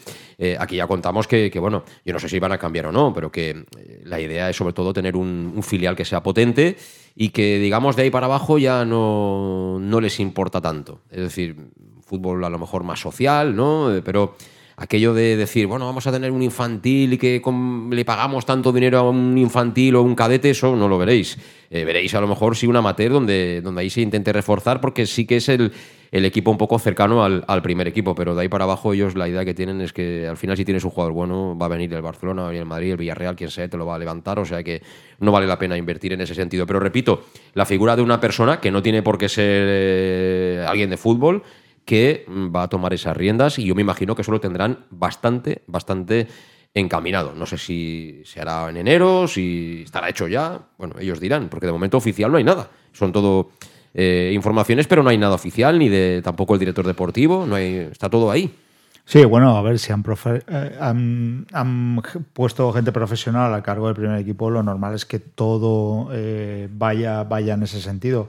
aquí ya contamos que, bueno, yo no sé si van a cambiar o no, pero que la idea es sobre todo tener un filial que sea potente y que, digamos, de ahí para abajo ya no, no les importa tanto. Es decir, fútbol a lo mejor más social, ¿no? Eh, pero aquello de decir, bueno, vamos a tener un infantil y que le pagamos tanto dinero a un infantil o un cadete, eso no lo veréis. Eh, veréis a lo mejor sí un amateur donde, donde ahí se intente reforzar porque sí que es el, el equipo un poco cercano al, primer equipo, pero de ahí para abajo ellos la idea que tienen es que al final si tienes un jugador bueno va a venir el Barcelona, el Madrid, el Villarreal, quien sea, te lo va a levantar, o sea que no vale la pena invertir en ese sentido. Pero repito, la figura de una persona que no tiene por qué ser eh, alguien de fútbol, que va a tomar esas riendas y yo me imagino que eso lo tendrán bastante, bastante encaminado. No sé si se hará en enero, si estará hecho ya. Bueno, ellos dirán, porque de momento oficial no hay nada. Son todo eh, informaciones, pero no hay nada oficial, ni de tampoco el director deportivo, no hay, está todo ahí. Sí, bueno, a ver si han, eh, han, puesto gente profesional a cargo del primer equipo, lo normal es que todo eh, vaya, vaya en ese sentido.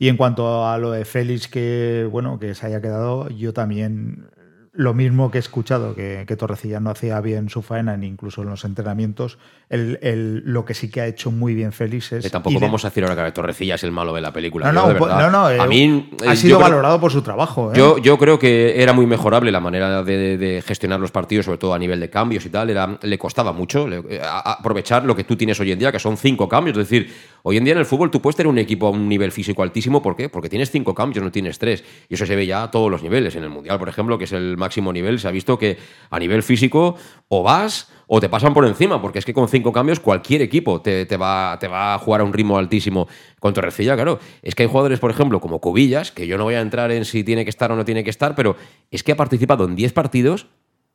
Y en cuanto a lo de Félix, que bueno, que se haya quedado, yo también lo mismo que he escuchado, que, Torrecilla no hacía bien su faena, ni incluso en los entrenamientos. El, lo que sí que ha hecho muy bien Félix es. tampoco vamos a decir ahora que Torrecilla es el malo de la película. No, no, no, a mí, ha sido valorado por su trabajo. ¿eh? Yo, yo creo que era muy mejorable la manera de, gestionar los partidos, sobre todo a nivel de cambios y tal. Era, le costaba mucho eh, aprovechar lo que tú tienes hoy en día, que son cinco cambios. Es decir, hoy en día en el fútbol tú puedes tener un equipo a un nivel físico altísimo. ¿Por qué? Porque tienes cinco cambios, no tienes tres. Y eso se ve ya a todos los niveles. En el Mundial, por ejemplo, que es el máximo nivel, se ha visto que a nivel físico o vas o te pasan por encima, porque es que con cinco cambios cualquier equipo te, va, te va a jugar a un ritmo altísimo. Con Torrecilla, claro, es que hay jugadores, por ejemplo, como Cubillas, que yo no voy a entrar en si tiene que estar o no tiene que estar, pero es que ha participado en 10 partidos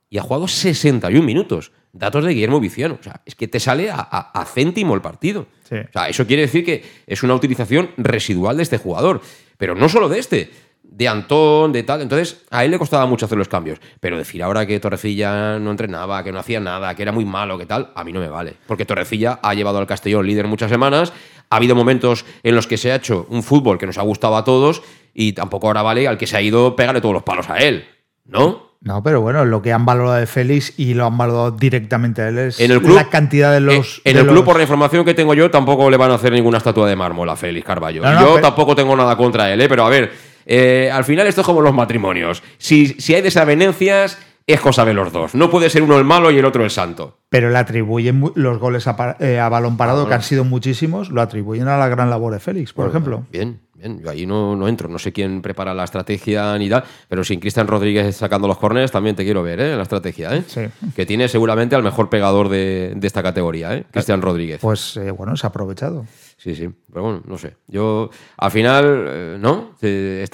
y ha jugado 61 minutos. Datos de Guillermo Viciano. O sea, es que te sale a, céntimo el partido. O sea, eso quiere decir que es una utilización residual de este jugador. Pero no solo de este de Antón, de tal. Entonces, a él le costaba mucho hacer los cambios. Pero decir ahora que Torrecilla no entrenaba, que no hacía nada, que era muy malo, que tal, a mí no me vale. Porque Torrecilla ha llevado al Castellón líder muchas semanas. Ha habido momentos en los que se ha hecho un fútbol que nos ha gustado a todos y tampoco ahora vale al que se ha ido pegarle todos los palos a él. ¿No? No, pero bueno, lo que han valorado de Félix y lo han valorado directamente a él es la cantidad de los. En, el club, por la información que tengo yo, tampoco le van a hacer ninguna estatua de mármol a Félix Carballo. yo tampoco tengo nada contra él, ¿eh? pero a ver, eh, al final esto es como los matrimonios. Si, si hay desavenencias, es cosa de los dos. No puede ser uno el malo y el otro el santo. Pero le atribuyen los goles a, eh, balón parado, ah, que han sido muchísimos, lo atribuyen a la gran labor de Félix, por ejemplo. Bien, bien. Yo ahí no, no, entro. No sé quién prepara la estrategia ni tal, pero sin Cristian Rodríguez sacando los corners también te quiero ver, ¿eh? La estrategia, ¿eh? Sí. Que tiene seguramente al mejor pegador de, esta categoría, ¿eh? Cristian Rodríguez. Pues eh, bueno, se ha aprovechado. Sí, sí. Pero bueno, no sé. Yo, al final, eh, ¿no? Eh,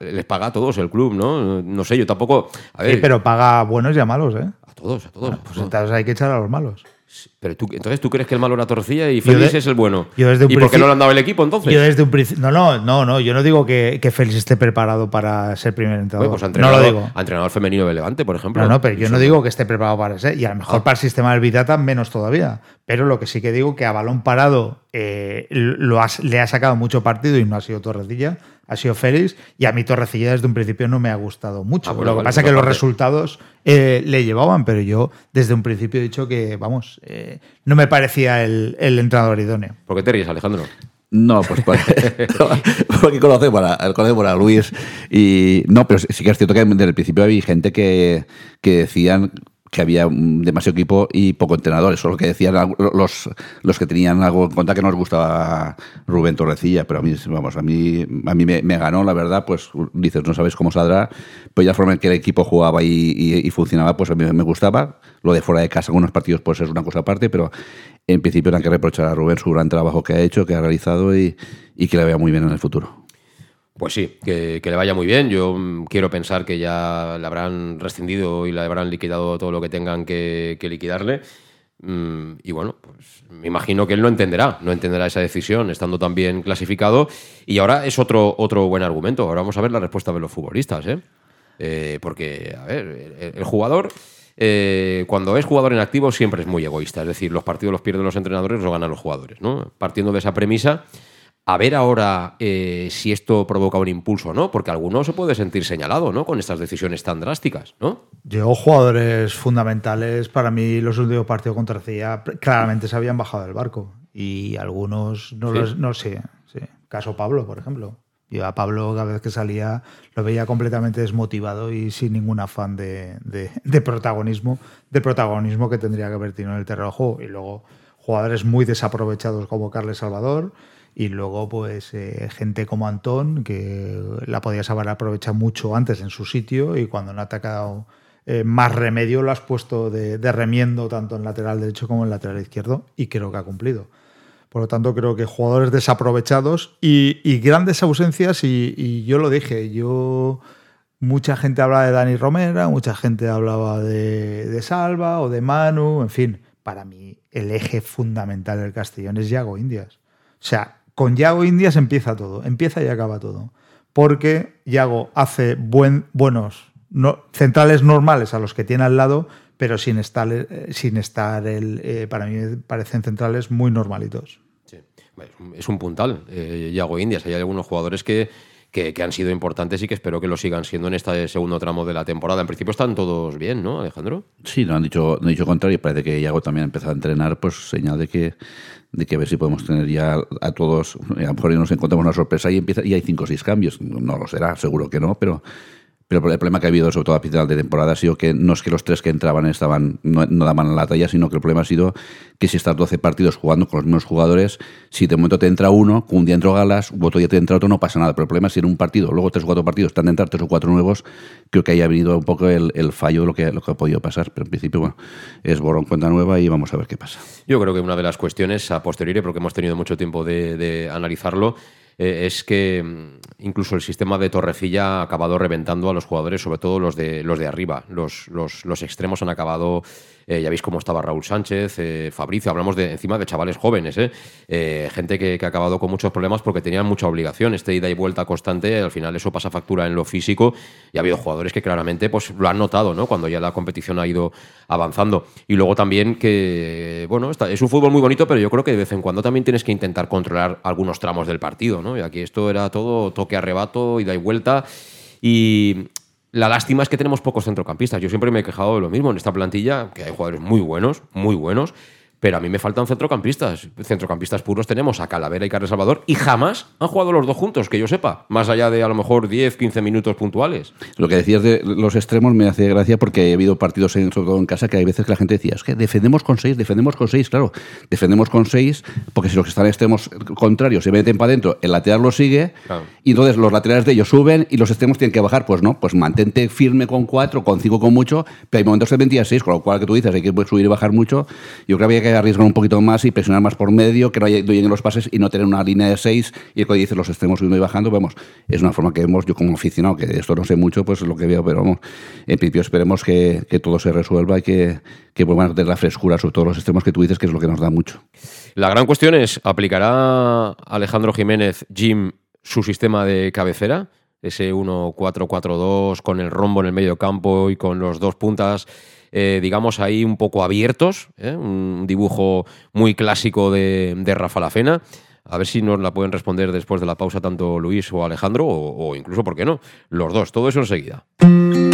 les paga a todos el club, ¿no? No sé, yo tampoco. sí, pero paga a buenos y a malos, ¿eh? A todos, a todos. pues entonces hay que echar a los malos. Pero tú, entonces tú crees que el malo era Torcilla y Félix es el bueno. ¿Y por qué no le han dado el equipo entonces? Yo desde un No, no, no, no. Yo no digo que, que Félix esté preparado para ser primer entrenador. pues no lo digo. entrenador femenino de Levante, por ejemplo. No, no, pero yo no digo que esté preparado para ser. Y a lo mejor ah. para el sistema del Vitata menos todavía. Pero lo que sí que digo que a balón parado eh, lo le ha sacado mucho partido y no ha sido Torrecilla ha sido Félix y a mí Torrecilla desde un principio no me ha gustado mucho. Ah, bueno, Lo que vale, pasa es por que los resultados eh, le llevaban, pero yo desde un principio he dicho que, vamos, eh, no me parecía el, el entrenador idóneo. ¿Por qué te ríes, Alejandro? No, pues porque, (laughs) porque conocemos, a, conocemos a Luis y no, pero sí que es cierto que desde el principio había gente que, que decían que había demasiado equipo y poco entrenadores, solo que decían los, los que tenían algo en cuenta que nos gustaba Rubén Torrecilla, pero a mí, vamos, a mí, a mí me, ganó, la verdad, pues dices, no sabes cómo saldrá, pero ya la forma en que el equipo jugaba y, y- y funcionaba, pues a mí me gustaba. Lo de fuera de casa, algunos partidos, pues es una cosa aparte, pero en principio hay que reprochar a Rubén su gran trabajo que ha hecho, que ha realizado y, y que le vea muy bien en el futuro. Pues sí, que, le vaya muy bien. Yo mm, quiero pensar que ya le habrán rescindido y le habrán liquidado todo lo que tengan que, liquidarle. Mm, y bueno, pues me imagino que él no entenderá, no entenderá esa decisión estando tan bien clasificado. Y ahora es otro, otro buen argumento. Ahora vamos a ver la respuesta de los futbolistas, ¿eh? Eh, porque, a ver, el, el jugador, eh, cuando es jugador en activo, siempre es muy egoísta. Es decir, los partidos los pierden los entrenadores, los ganan los jugadores, ¿no? Partiendo de esa premisa, a ver ahora eh, si esto provoca un impulso o no, porque alguno se puede sentir señalado, ¿no? Con estas decisiones tan drásticas, ¿no? Yo, jugadores fundamentales, para mí los últimos partidos contra Arcilla claramente se habían bajado del barco. Y algunos, no, Sí. los- no sé, sí. caso Pablo, por ejemplo. Yo a Pablo cada vez que salía lo veía completamente desmotivado y sin ningún afán de, de- de protagonismo, de protagonismo que tendría que haber tenido en el terreno de juego. Y luego jugadores muy desaprovechados como Carles Salvador y luego pues eh, gente como Antón que la podías haber aprovechado mucho antes en su sitio y cuando no ha atacado eh, más remedio lo has puesto de, remiendo tanto en lateral derecho como en lateral izquierdo y creo que ha cumplido. Por lo tanto, creo que jugadores desaprovechados y, grandes ausencias, y, y yo lo dije, yo mucha gente hablaba de Dani Romera, mucha gente hablaba de, de Salva o de Manu, en fin, para mí el eje fundamental del Castellón es Yago Indias. O sea, con Yago Indias empieza todo, empieza y acaba todo. Porque Yago hace buen, buenos no- centrales normales a los que tiene al lado, pero sin estar, eh, sin estar el, eh, para mí parecen centrales muy normalitos. Es un puntal, eh, Yago Indias. Hay algunos jugadores que, que, que han sido importantes y que espero que lo sigan siendo en este segundo tramo de la temporada. En principio están todos bien, ¿no, Alejandro? Sí, no han dicho, no han dicho contrario. Parece que Iago también ha empezado a entrenar, pues señal de que, de que a ver si podemos tener ya a todos. A lo mejor nos encontramos una sorpresa y empieza y hay cinco o seis cambios. No lo será, seguro que no, pero. Pero el problema que ha habido, sobre todo a final de temporada, ha sido que no es que los tres que entraban estaban no, daban la talla, sino que el problema ha sido que si estás 12 partidos jugando con los mismos jugadores, si de momento te entra uno, un día entró Galas, otro día te entra otro, no pasa nada. Pero el problema es si en un partido, luego tres o cuatro partidos, están de entrar tres o cuatro nuevos, creo que ahí ha venido un poco el, fallo de lo que, lo que ha podido pasar. Pero en principio, bueno, es borrón cuenta nueva y vamos a ver qué pasa. Yo creo que una de las cuestiones a posteriori, porque hemos tenido mucho tiempo de analizarlo, eh, es que mm, incluso el sistema de Torrecilla ha acabado reventando a los jugadores, sobre todo los de, los de arriba. Los, los, los extremos han acabado, eh, ya veis cómo estaba Raúl Sánchez, eh, Fabricio, hablamos de encima de chavales jóvenes, ¿eh? Gente que, ha acabado con muchos problemas porque tenían mucha obligación, este ida y vuelta constante, al final eso pasa factura en lo físico y ha habido jugadores que claramente pues, lo han notado ¿no? cuando ya la competición ha ido avanzando. Y luego también que, bueno, es un fútbol muy bonito, pero yo creo que de vez en cuando también tienes que intentar controlar algunos tramos del partido, ¿no? Y aquí esto era todo toque arrebato, ida y vuelta. Y la lástima es que tenemos pocos centrocampistas. Yo siempre me he quejado de lo mismo en esta plantilla, que hay jugadores muy buenos, muy buenos, pero a mí me faltan centrocampistas. Centrocampistas puros tenemos a Calavera y Carlos Salvador y jamás han jugado los dos juntos, que yo sepa, más allá de a lo mejor 10, 15 minutos puntuales. Lo que decías de los extremos me hace gracia porque ha habido partidos, en, sobre todo en casa, que hay veces que la gente decía, es que defendemos con seis, defendemos con seis, claro, defendemos con seis, porque si los que están en extremos contrarios se meten para adentro, el lateral lo sigue, Claro. y entonces los laterales de ellos suben y los extremos tienen que bajar, pues no, pues mantente firme con cuatro, con cinco con mucho, pero hay momentos que vendía seis, con lo cual que tú dices, hay que subir y bajar mucho, yo creo que había que arriesgar un poquito más y presionar más por medio, que no, lleguen los pases y no tener una línea de seis y cuando dices los extremos subiendo y bajando, vamos, es una forma que vemos, yo como aficionado, que de esto no sé mucho, pues es lo que veo, pero vamos, en principio esperemos que, que todo se resuelva y que, que vuelvan a tener la frescura, sobre todo los extremos que tú dices, que es lo que nos da mucho. La gran cuestión es, ¿aplicará Alejandro Jiménez Jim su sistema de cabecera? Ese 1-4-4-2 con el rombo en el medio campo y con los dos puntas, eh, digamos, ahí un poco abiertos, ¿eh? un dibujo muy clásico de, de Rafa Lafena. A ver si nos la pueden responder después de la pausa tanto Luis o Alejandro, o, o incluso, ¿por qué no? Los dos, todo eso enseguida.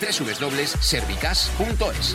www.servicas.es.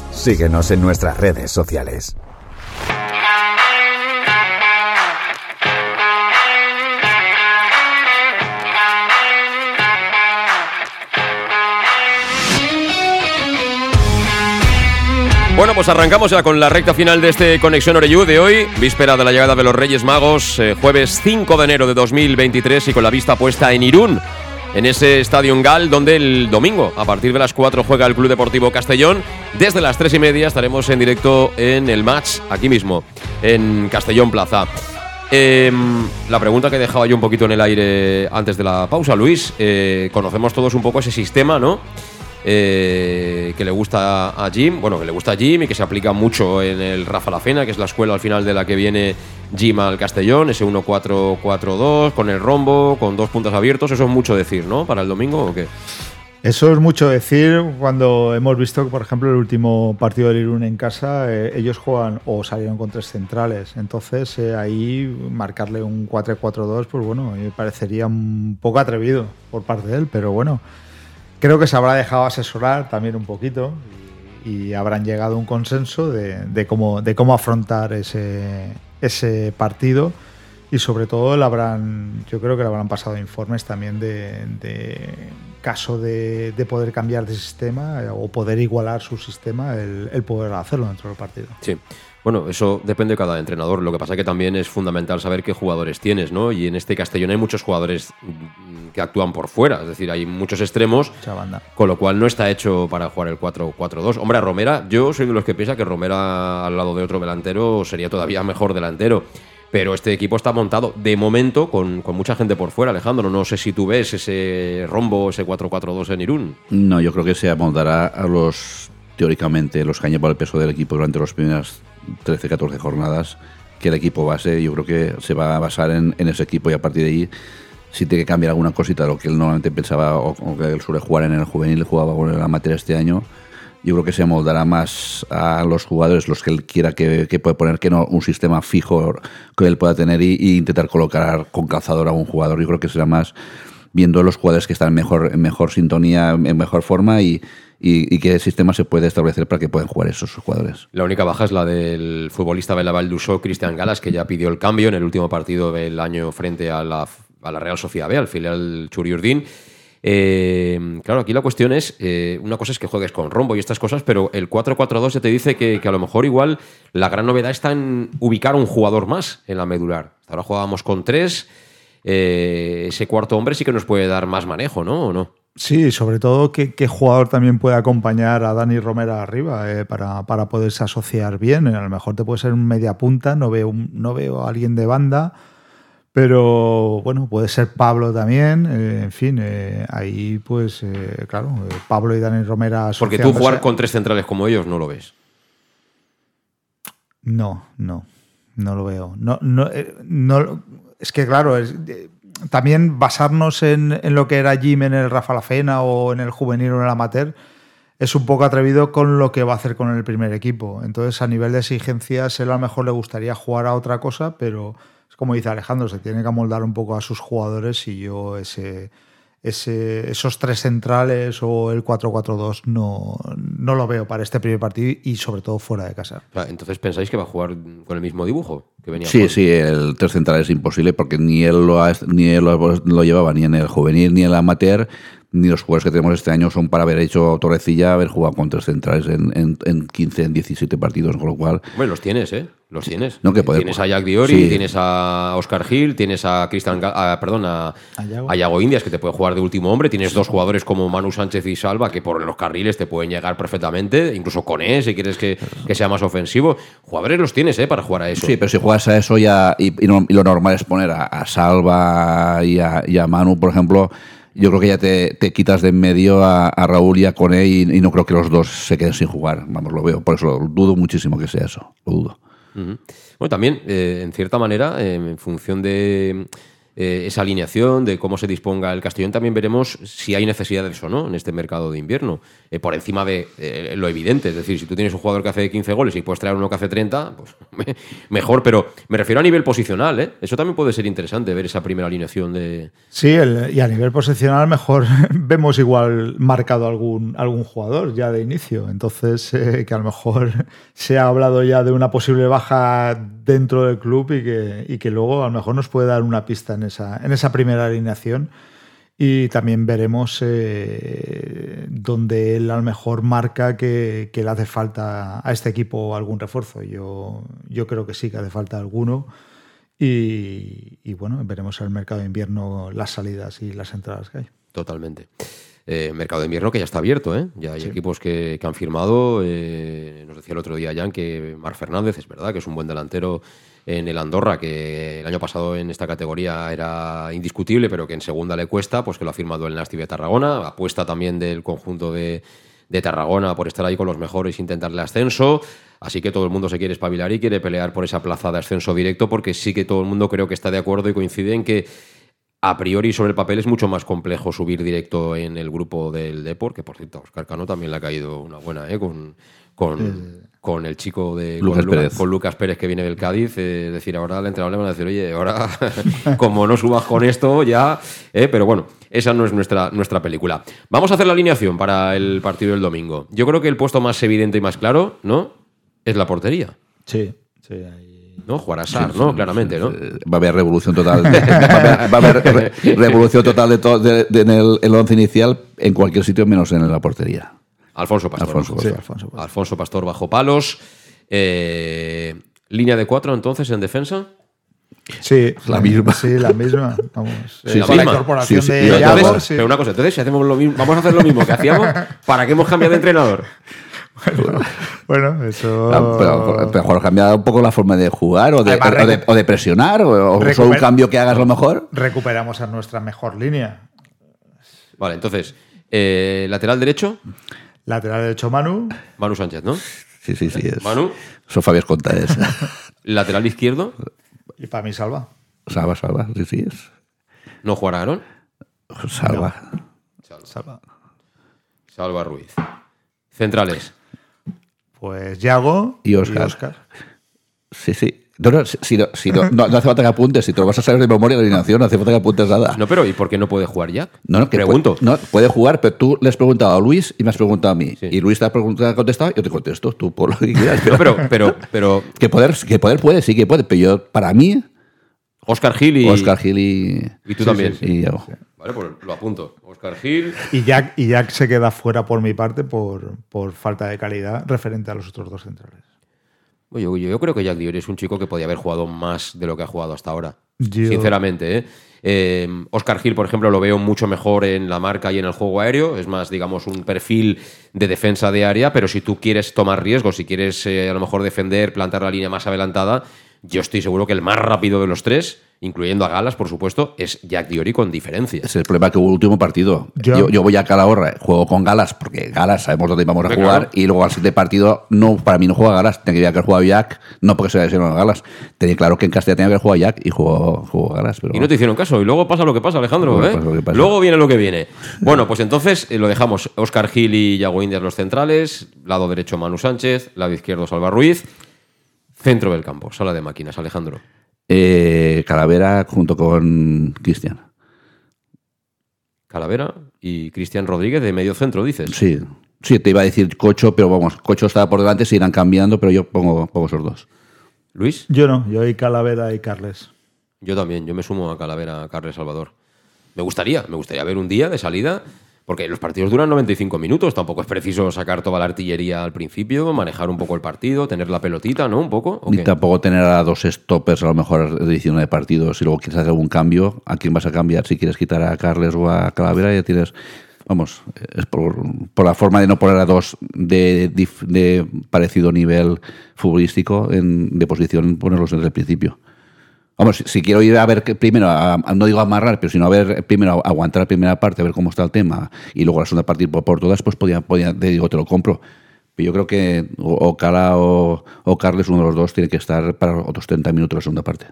Síguenos en nuestras redes sociales. Bueno, pues arrancamos ya con la recta final de este Conexión Oreyú de hoy, víspera de la llegada de los Reyes Magos, eh, jueves 5 de enero de 2023 y con la vista puesta en Irún, en ese Estadio Gal, donde el domingo, a partir de las 4, juega el Club Deportivo Castellón. Desde las 3 y media estaremos en directo en el match, aquí mismo, en Castellón Plaza. Em, la pregunta que dejaba yo un poquito en el aire antes de la pausa, Luis, eh, conocemos todos un poco ese sistema, ¿no? Eh, que le gusta a Jim, bueno, que le gusta a Jim y que se aplica mucho en el Rafa La Fena, que es la escuela al final de la que viene Jim al Castellón, ese 1-4-4-2, con el rombo, con dos puntos abiertos, eso es mucho decir, ¿no? Para el domingo o qué? Eso es mucho decir cuando hemos visto, por ejemplo, el último partido del Irún en casa, eh, ellos juegan o salieron con tres centrales. Entonces, eh, ahí marcarle un 4-4-2, pues bueno, me parecería un poco atrevido por parte de él, pero bueno, creo que se habrá dejado asesorar también un poquito y, habrán llegado a un consenso de, de, cómo, de cómo afrontar ese, partido y sobre todo le habrán, yo creo que le habrán pasado informes también de, caso de, de, poder cambiar de sistema o poder igualar su sistema, el, el, poder hacerlo dentro del partido. Sí. Bueno, eso depende de cada entrenador. Lo que pasa es que también es fundamental saber qué jugadores tienes, ¿no? Y en este Castellón hay muchos jugadores que actúan por fuera, es decir, hay muchos extremos, con lo cual no está hecho para jugar el 4-4-2. Hombre, a Romera, yo soy de los que piensa que Romera al lado de otro delantero sería todavía mejor delantero. Pero este equipo está montado de momento con, con, mucha gente por fuera, Alejandro. No sé si tú ves ese rombo, ese 4-4-2 en Irún. No, yo creo que se amoldará a los, teóricamente, los que han llevado el peso del equipo durante las primeras 13, 14 jornadas, que el equipo base, yo creo que se va a basar en, ese equipo y a partir de ahí si tiene que cambiar alguna cosita de lo que él normalmente pensaba o, que él suele jugar en el juvenil, jugaba con la materia este año, yo creo que se moldará más a los jugadores, los que él quiera que, que puede poner, que no un sistema fijo que él pueda tener y, intentar colocar con calzador a un jugador. Yo creo que será más viendo los jugadores que están mejor, en mejor sintonía, en mejor forma y, y, qué sistema se puede establecer para que puedan jugar esos jugadores. La única baja es la del futbolista Belaval Dusó, Cristian Galas, que ya pidió el cambio en el último partido del año frente a la, Real Sociedad B, al filial Churiurdín. Eh, claro, aquí la cuestión es, eh, una cosa es que juegues con rombo y estas cosas, pero el 4-4-2 ya te dice que, a lo mejor igual la gran novedad está en ubicar un jugador más en la medular. Ahora jugábamos con tres, eh, ese cuarto hombre sí que nos puede dar más manejo, ¿no? ¿O no? Sí, sobre todo que, que, jugador también puede acompañar a Dani Romera arriba eh, para, para, poderse asociar bien. A lo mejor te puede ser un media punta, no veo, un, no veo a alguien de banda, pero bueno, puede ser Pablo también. Eh, en fin, eh, ahí pues, claro, Pablo y Dani Romera. Porque tú jugar con tres centrales como ellos no lo ves. No, no, no lo veo. No, no, no, es que claro, es, también basarnos en, en, lo que era Jim en el Rafa La Fena o en el juvenil o en el amateur es un poco atrevido con lo que va a hacer con el primer equipo. Entonces, a nivel de exigencias, él a lo mejor le gustaría jugar a otra cosa, pero es como dice Alejandro, se tiene que amoldar un poco a sus jugadores y yo ese ese, esos tres centrales o el 4-4-2 no, no lo veo para este primer partido y sobre todo fuera de casa. Entonces pensáis que va a jugar con el mismo dibujo que venía. Sí, sí, el tres centrales es imposible porque ni él lo, ni él lo, llevaba ni en el juvenil ni en el amateur ni los jugadores que tenemos este año son para haber hecho Torrecilla, haber jugado con tres centrales en, en, en 15, en 17 partidos, con lo cual... Bueno, los tienes, ¿eh? Los tienes. No, que tienes a Jack Diori, tienes a Oscar Gil, tienes a Cristian, perdón, a, Yago Indias que te puede jugar de último hombre, tienes dos jugadores como Manu Sánchez y Salva que por los carriles te pueden llegar perfectamente, incluso con él si quieres que, sea más ofensivo. Jugadores los tienes, ¿eh? Para jugar a eso. Sí, pero si juegas a eso ya y, lo normal es poner a, Salva y a, Manu, por ejemplo yo creo que ya te, quitas de en medio a, Raúl y a Cone y, y, no creo que los dos se queden sin jugar. Vamos, lo veo. Por eso dudo muchísimo que sea eso. Lo dudo. Bueno, también, eh, en cierta manera, eh, en función de eh, esa alineación, de cómo se disponga el Castellón, también veremos si hay necesidad de eso no en este mercado de invierno. Eh, por encima de eh, lo evidente, es decir, si tú tienes un jugador que hace 15 goles y puedes traer uno que hace 30, pues (laughs) mejor, pero me refiero a nivel posicional. Eso también puede ser interesante, ver esa primera alineación de... Sí, y a nivel posicional mejor (laughs) vemos igual marcado algún, algún jugador ya de inicio, entonces que a lo mejor (laughs) se ha hablado ya de una posible baja dentro del club y que, y que luego a lo mejor nos puede dar una pista en esa, en esa primera alineación. Y también veremos eh, donde él a lo mejor marca que, le hace falta a este equipo algún refuerzo. Yo, yo creo que sí que hace falta alguno. Y, bueno, veremos en el mercado de invierno las salidas y las entradas que hay. Totalmente. Eh, mercado de invierno que ya está abierto, ¿eh? Ya hay equipos que, han firmado. Eh, nos decía el otro día Jan que Mar Fernández, es verdad, que es un buen delantero en el Andorra, que el año pasado en esta categoría era indiscutible, pero que en segunda le cuesta, pues que lo ha firmado el Nasty de Tarragona. Apuesta también del conjunto de, Tarragona por estar ahí con los mejores e intentarle ascenso. Así que todo el mundo se quiere espabilar y quiere pelear por esa plaza de ascenso directo, porque sí que todo el mundo creo que está de acuerdo y coincide en que a priori sobre el papel es mucho más complejo subir directo en el grupo del Deport, que por cierto, a Oscar Cano también le ha caído una buena, ¿eh? con, con, con el chico de Lucas con, Pérez. con Lucas Pérez que viene del Cádiz. Eh, es decir, ahora al entrenador le van a decir, oye, ahora (laughs) como no subas con esto ya. Eh, pero bueno, esa no es nuestra, nuestra película. Vamos a hacer la alineación para el partido del domingo. Yo creo que el puesto más evidente y más claro, ¿no? Es la portería. Sí, sí, ¿no? Jugar a Sar, ¿no? Claramente, ¿no? Va a haber revolución total. (laughs) va, a haber, (laughs) revolución total de, en el, el once inicial en cualquier sitio menos en la portería. Alfonso Pastor. Alfonso, Pastor. bajo palos. Eh, línea de cuatro entonces en defensa. Sí, la misma. Sí, la misma. Vamos. Sí, eh, la, incorporación de Pero una cosa, entonces si hacemos lo mismo, vamos a hacer lo mismo que hacíamos, (laughs) ¿para qué hemos cambiado de entrenador? Bueno, eso. Ah, pero, pero, cambiado un poco la forma de jugar o de, o de, presionar o, o un cambio que hagas lo mejor. Recuperamos a nuestra mejor línea. Vale, entonces, eh, lateral derecho. Lateral derecho Manu. Manu Sánchez, ¿no? Sí, sí, sí. Es. Manu. Son Fabián Contaes. (laughs) Lateral izquierdo. Y para mí Salva. Salva, Salva, sí, sí es. ¿No jugará Aaron? Salva. Salva. Salva. Ruiz. Centrales. Pues Yago y Oscar. Sí, sí. No, no, si, no, hace falta que apuntes, si te lo vas a saber de memoria de alineación, no hace falta que apuntes nada. No, pero ¿y por qué no puede jugar Jack? No, no, que Pregunto. Puede, no, puede jugar, pero tú le has preguntado a Luis y me has preguntado a mí. Y Luis te ha preguntado, contestado, yo te contesto, tú por lo que quieras. Pero, pero, pero, que, poder, que poder puede, sí que puede, pero yo, para mí... Oscar Gil y... Oscar Gil y... Y tú también. y yo. Vale, pues lo apunto. Oscar Gil. Y Jack, y Jack se queda fuera por mi parte por, por falta de calidad referente a los otros dos centrales. Yo, yo, creo que Jack Diori es un chico que podía haber jugado más de lo que ha jugado hasta ahora. Sinceramente, ¿eh? ¿eh? Oscar Gil, por ejemplo, lo veo mucho mejor en la marca y en el juego aéreo. Es más, digamos, un perfil de defensa de área, pero si tú quieres tomar riesgos, si quieres eh, a lo mejor defender, plantar la línea más adelantada, Yo estoy seguro que el más rápido de los tres incluyendo a Galas, por supuesto, es Jack Diori con diferencia. Es el problema que hubo el último partido. Yo, voy a Calahorra, juego con Galas, porque Galas sabemos dónde vamos a jugar, y luego al siguiente partido, no, para mí no juega Galas, tenía que haber jugado Jack, no porque se haya sido Galas. Tenía claro que en Castilla tenía que haber jugado Jack y jugó, Galas. Pero... Y no te hicieron caso, y luego pasa lo que pasa, Alejandro. ¿eh? Luego viene lo que viene. Bueno, pues entonces eh, lo dejamos. Oscar Gil y Yago Indias los centrales, lado derecho Manu Sánchez, lado izquierdo Salva Ruiz, centro del campo, sala de máquinas, Alejandro. Eh, Calavera junto con Cristian. Calavera y Cristian Rodríguez de medio centro, dices. Sí, sí, te iba a decir Cocho, pero vamos, Cocho estaba por delante, se irán cambiando, pero yo pongo, pongo esos dos. Luis. Yo no, yo hay Calavera y Carles. Yo también, yo me sumo a Calavera, Carles Salvador. Me gustaría, me gustaría ver un día de salida porque los partidos duran 95 minutos, tampoco es preciso sacar toda la artillería al principio, manejar un poco el partido, tener la pelotita, ¿no? Un poco. Ni tampoco tener a dos stoppers a lo mejor de edición de partidos. Si luego quieres hacer algún cambio, ¿a quién vas a cambiar? Si quieres quitar a Carles o a Calavera, ya tienes. Vamos, es por, la forma de no poner a dos de, de parecido nivel futbolístico en, de posición, ponerlos desde el principio. Vamos, si, quiero ir a ver primero, no digo amarrar, pero sino a ver primero, aguantar la primera parte, a ver cómo está el tema, y luego la segunda parte por, todas, pues podía, podía, te digo, te lo compro. Pero yo creo que o, Cala o, Carles, uno de los dos, tiene que estar para otros 30 minutos la segunda parte.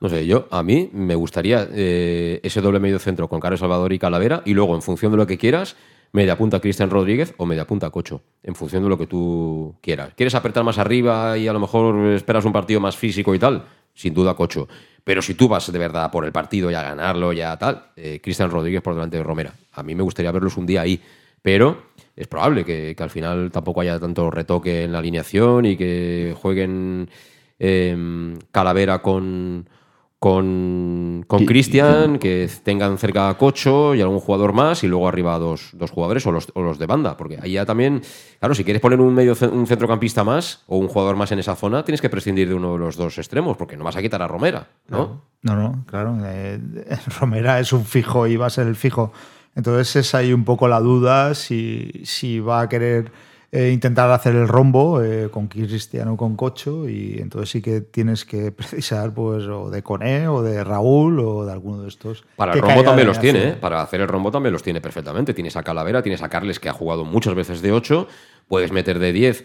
No sé, yo a mí me gustaría eh, ese doble medio centro con Carlos Salvador y Calavera, y luego, en función de lo que quieras, media punta Cristian Rodríguez o media punta Cocho, en función de lo que tú quieras. ¿Quieres apretar más arriba y a lo mejor esperas un partido más físico y tal? Sin duda Cocho. Pero si tú vas de verdad por el partido y a ganarlo, ya tal, eh, Cristian Rodríguez por delante de Romera. A mí me gustaría verlos un día ahí, pero es probable que, al final tampoco haya tanto retoque en la alineación y que jueguen em, Calavera con, con Cristian, que tengan cerca a Cocho y algún jugador más, y luego arriba dos, dos jugadores o los, o los, de banda. Porque ahí ya también, claro, si quieres poner un, medio, un centrocampista más o un jugador más en esa zona, tienes que prescindir de uno de los dos extremos, porque no vas a quitar a Romera, ¿no? No, no, claro. Eh, (laughs) Romera es un fijo y va a ser el fijo. Entonces es ahí un poco la duda si, si va a querer eh, intentar hacer el rombo eh, con Cristiano con Cocho y entonces sí que tienes que (laughs) precisar pues o de Coné o de Raúl o de alguno de estos. Para el rombo también los tiene, ¿eh? para hacer el rombo también los tiene perfectamente. Tienes a Calavera, tienes a Carles que ha jugado muchas veces de 8, puedes meter de 10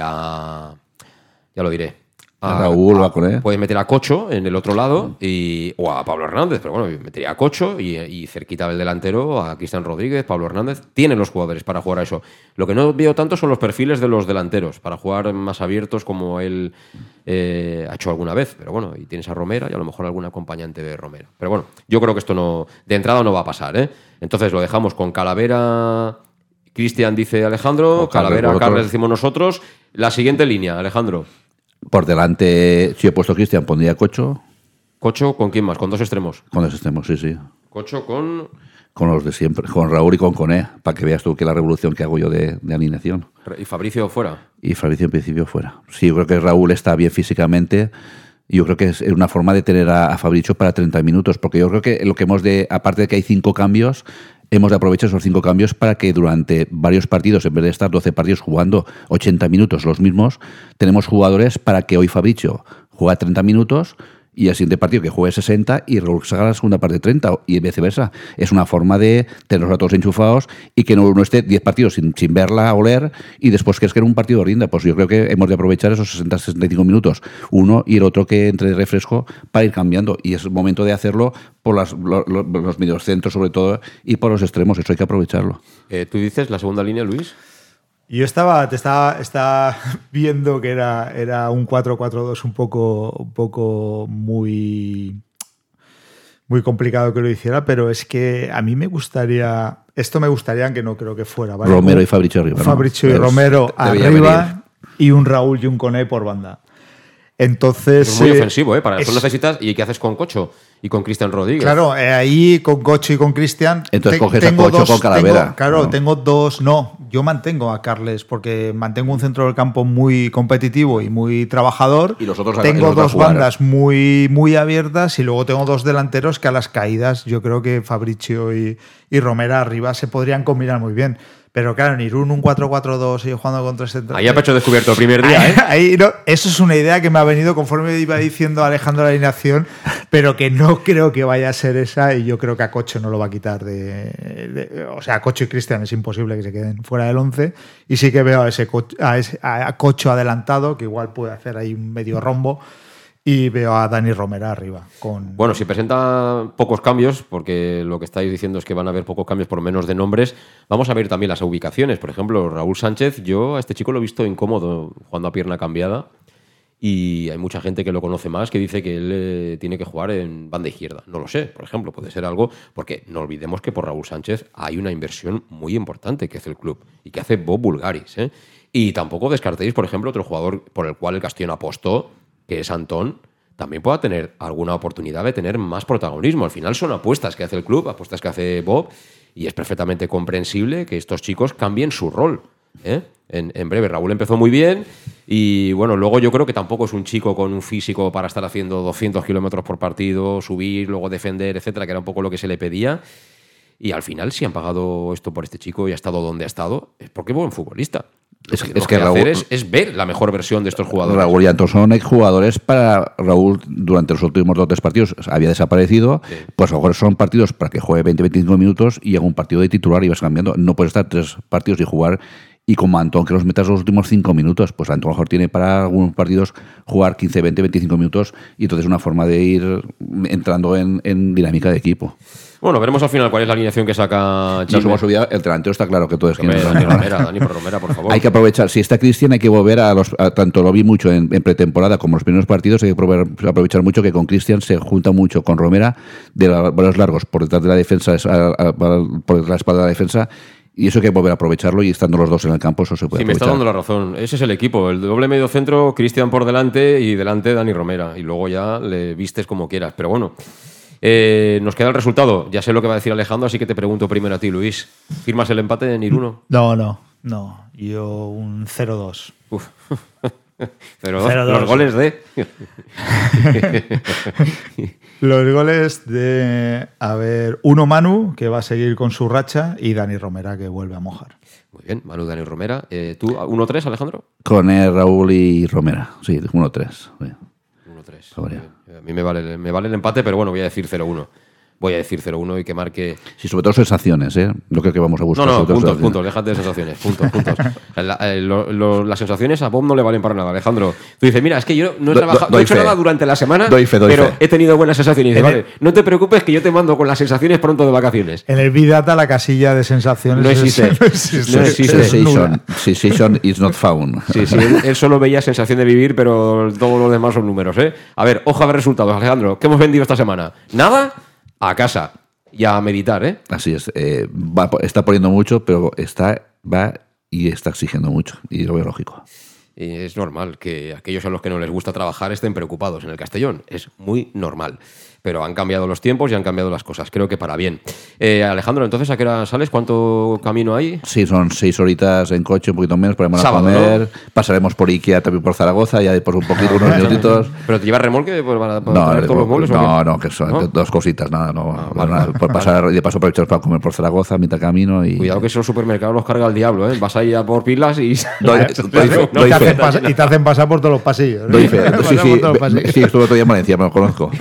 a... ya lo diré, a, Raúl va con Puedes meter a Cocho en el otro lado y, o a Pablo Hernández, pero bueno, metería a Cocho y, cerquita del delantero a Cristian Rodríguez, Pablo Hernández. Tienen los jugadores para jugar a eso. Lo que no veo tanto son los perfiles de los delanteros, para jugar más abiertos como él eh, ha hecho alguna vez. Pero bueno, y tienes a Romera y a lo mejor algún acompañante de Romero. Pero bueno, yo creo que esto no de entrada no va a pasar. ¿eh? Entonces lo dejamos con Calavera. Cristian dice Alejandro, Calavera, Carles decimos nosotros. La siguiente línea, Alejandro. Por delante, si he puesto Cristian, pondría Cocho. ¿Cocho con quién más? ¿Con dos extremos? Con dos extremos, sí, sí. ¿Cocho con...? Con los de siempre, con Raúl y con Coné, para que veas tú que la revolución que hago yo de, alineación. ¿Y Fabricio fuera? Y Fabricio en principio fuera. Sí, yo creo que Raúl está bien físicamente. Yo creo que es una forma de tener a, a Fabricio para 30 minutos, porque yo creo que lo que hemos de, aparte de que hay cinco cambios, hemos de aprovechar esos cinco cambios para que durante varios partidos, en vez de estar 12 partidos jugando 80 minutos los mismos, tenemos jugadores para que hoy Fabricio juega 30 minutos y el siguiente partido que juegue 60 y se haga la segunda parte 30 y viceversa. Es una forma de tenerlos a todos enchufados y que no, esté 10 partidos sin, sin verla, oler y después que es que era un partido rinda. Pues yo creo que hemos de aprovechar esos 60-65 minutos, uno y el otro que entre de refresco para ir cambiando y es el momento de hacerlo por las, los, medios centros sobre todo y por los extremos, eso hay que aprovecharlo. Eh, ¿Tú dices la segunda línea, Luis? Yo estaba, te estaba, estaba (laughs) viendo que era, era un 4-4-2 un poco, un poco muy, muy complicado que lo hiciera, pero es que a mí me gustaría, esto me gustaría, aunque no creo que fuera. Romero y Fabricio arriba. Fabricio y Romero arriba y un Raúl y un Coné por banda. Entonces. Es muy eh, ofensivo, ¿eh? Para eso necesitas. ¿Y qué haces con Cocho? Y con Cristian Rodríguez. Claro, eh, ahí con Cocho y con Cristian. Entonces coges a Cocho con Calavera. claro, tengo dos. No, yo mantengo a Carles porque mantengo un centro del campo muy competitivo y muy trabajador. Y los otros Tengo dos bandas muy, muy abiertas y luego tengo dos delanteros que a las caídas yo creo que Fabricio y, y Romera arriba se podrían combinar muy bien. Pero claro, en Irún un 4-4-2 y jugando contra ese... Ahí ha pecho descubierto el primer día, ¿eh? (laughs) Ahí, no, eso es una idea que me ha venido conforme iba diciendo Alejandro la alineación, pero que no creo que vaya a ser esa y yo creo que a Cocho no lo va a quitar de... o sea, a Cocho y Cristian es imposible que se queden fuera del 11 y sí que veo a ese, a, ese, a Cocho adelantado, que igual puede hacer ahí un medio rombo y veo a Dani Romera arriba. Con... Bueno, si presenta pocos cambios, porque lo que estáis diciendo es que van a haber pocos cambios por menos de nombres, vamos a ver también las ubicaciones. Por ejemplo, Raúl Sánchez, yo a este chico lo he visto incómodo jugando a pierna cambiada y hay mucha gente que lo conoce más que dice que él eh, tiene que jugar en banda izquierda. No lo sé, por ejemplo, puede ser algo, porque no olvidemos que por Raúl Sánchez hay una inversión muy importante que hace el club y que hace Bob Bulgaris. ¿eh? Y tampoco descartéis, por ejemplo, otro jugador por el cual el Castellón apostó que es Antón, también pueda tener alguna oportunidad de tener más protagonismo. Al final son apuestas que hace el club, apuestas que hace Bob, y es perfectamente comprensible que estos chicos cambien su rol. ¿eh? En, breve, Raúl empezó muy bien y bueno, luego yo creo que tampoco es un chico con un físico para estar haciendo 200 kilómetros por partido, subir, luego defender, etcétera, que era un poco lo que se le pedía. Y al final, si han pagado esto por este chico y ha estado donde ha estado, es porque es buen futbolista. Es, que, es que, Raúl, es, ver la mejor versión de estos jugadores. Raúl y Anton son exjugadores para Raúl durante los últimos dos o tres partidos había desaparecido. Pues a lo mejor son partidos para que juegue 20-25 minutos y haga un partido de titular y vas cambiando. No puedes estar tres partidos y jugar y como Antón, que los metas los últimos cinco minutos, pues Antón a lo mejor tiene para algunos partidos jugar 15, 20, 25 minutos y entonces es una forma de ir entrando en, en dinámica de equipo. Bueno, veremos al final cuál es la alineación que saca Chile. No subida, el delantero está claro que todo es que Dani Romera, Dani Romera, por favor. Hay que aprovechar, si está Cristian hay que volver a los, tanto lo vi mucho en, pretemporada como en los primeros partidos, hay que aprovechar mucho que con Cristian se junta mucho con Romera de los largos por detrás de la defensa, por la espalda de la defensa y eso hay que volver a aprovecharlo y estando los dos en el campo, eso se puede Sí, me está dando la razón. Ese es el equipo. El doble medio centro, Cristian por delante y delante Dani Romera. Y luego ya le vistes como quieras. Pero bueno, eh, nos queda el resultado. Ya sé lo que va a decir Alejandro, así que te pregunto primero a ti, Luis. ¿Firmas el empate en Iruno? No, no, no. Yo un 0-2. Uf. (laughs) 0-2. Los goles de. (laughs) Los goles de, a ver, uno Manu, que va a seguir con su racha, y Dani Romera, que vuelve a mojar. Muy bien, Manu, Dani Romera. Eh, ¿Tú 1-3, Alejandro? Con el Raúl y Romera, sí, 1-3. 1-3. A mí me vale, me vale el empate, pero bueno, voy a decir 0-1 voy a decir 0-1 y que marque. Sí, sobre todo sensaciones, ¿eh? Lo creo que vamos a buscar. No, no, puntos, puntos, déjate de sensaciones, puntos, puntos. (laughs) Eh, las sensaciones a Bob no le valen para nada, Alejandro. Tú dices, mira, es que yo no he, trabajado, no he hecho nada durante la semana, pero he tenido buenas sensaciones. Dice, vale, no te preocupes que yo te mando con las sensaciones pronto de vacaciones. En el Big Data la casilla de sensaciones no existe. (laughs) no existe. No existe. Sensation is not found. (laughs) Sí, sí, él, solo veía sensación de vivir, pero todos los demás son números, ¿eh? A ver, hoja de resultados, Alejandro. ¿Qué hemos vendido esta semana? ¿Nada? A casa y a meditar, ¿eh? Así es. Eh, está poniendo mucho, pero está, va y está exigiendo mucho. Y lo veo lógico. Y es normal que aquellos a los que no les gusta trabajar estén preocupados en el Castellón. Es muy normal pero han cambiado los tiempos y han cambiado las cosas. Creo que para bien. Eh, Alejandro, entonces, ¿a qué hora sales? ¿Cuánto camino hay? Sí, son seis horitas en coche, un poquito menos, podemos comer. Pasaremos por Ikea, también por Zaragoza, ya después un poquito, unos minutitos. ¿Pero te llevas remolque para, no, todos los muebles? No, no, que son dos cositas, nada, no. Ah, por pasar, de paso aprovechar para comer por Zaragoza, mitad camino. Y... Cuidado que esos supermercados los carga el diablo, ¿eh? Vas ahí a por pilas y... y, te hacen pasar por todos los pasillos. Doy fe. (laughs) Sí, sí, sí, estuve otro día en Valencia, me lo conozco. (laughs)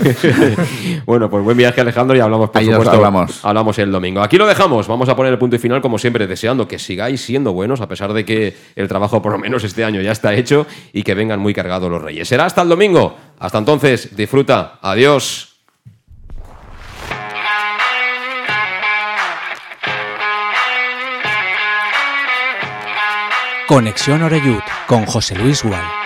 (laughs) bueno, pues buen viaje Alejandro y hablamos por supuesto, hablamos. hablamos el domingo. Aquí lo dejamos, vamos a poner el punto y final como siempre, deseando que sigáis siendo buenos a pesar de que el trabajo por lo menos este año ya está hecho y que vengan muy cargados los reyes. Será hasta el domingo. Hasta entonces, disfruta. Adiós. Conexión Oreyud con José Luis Gual.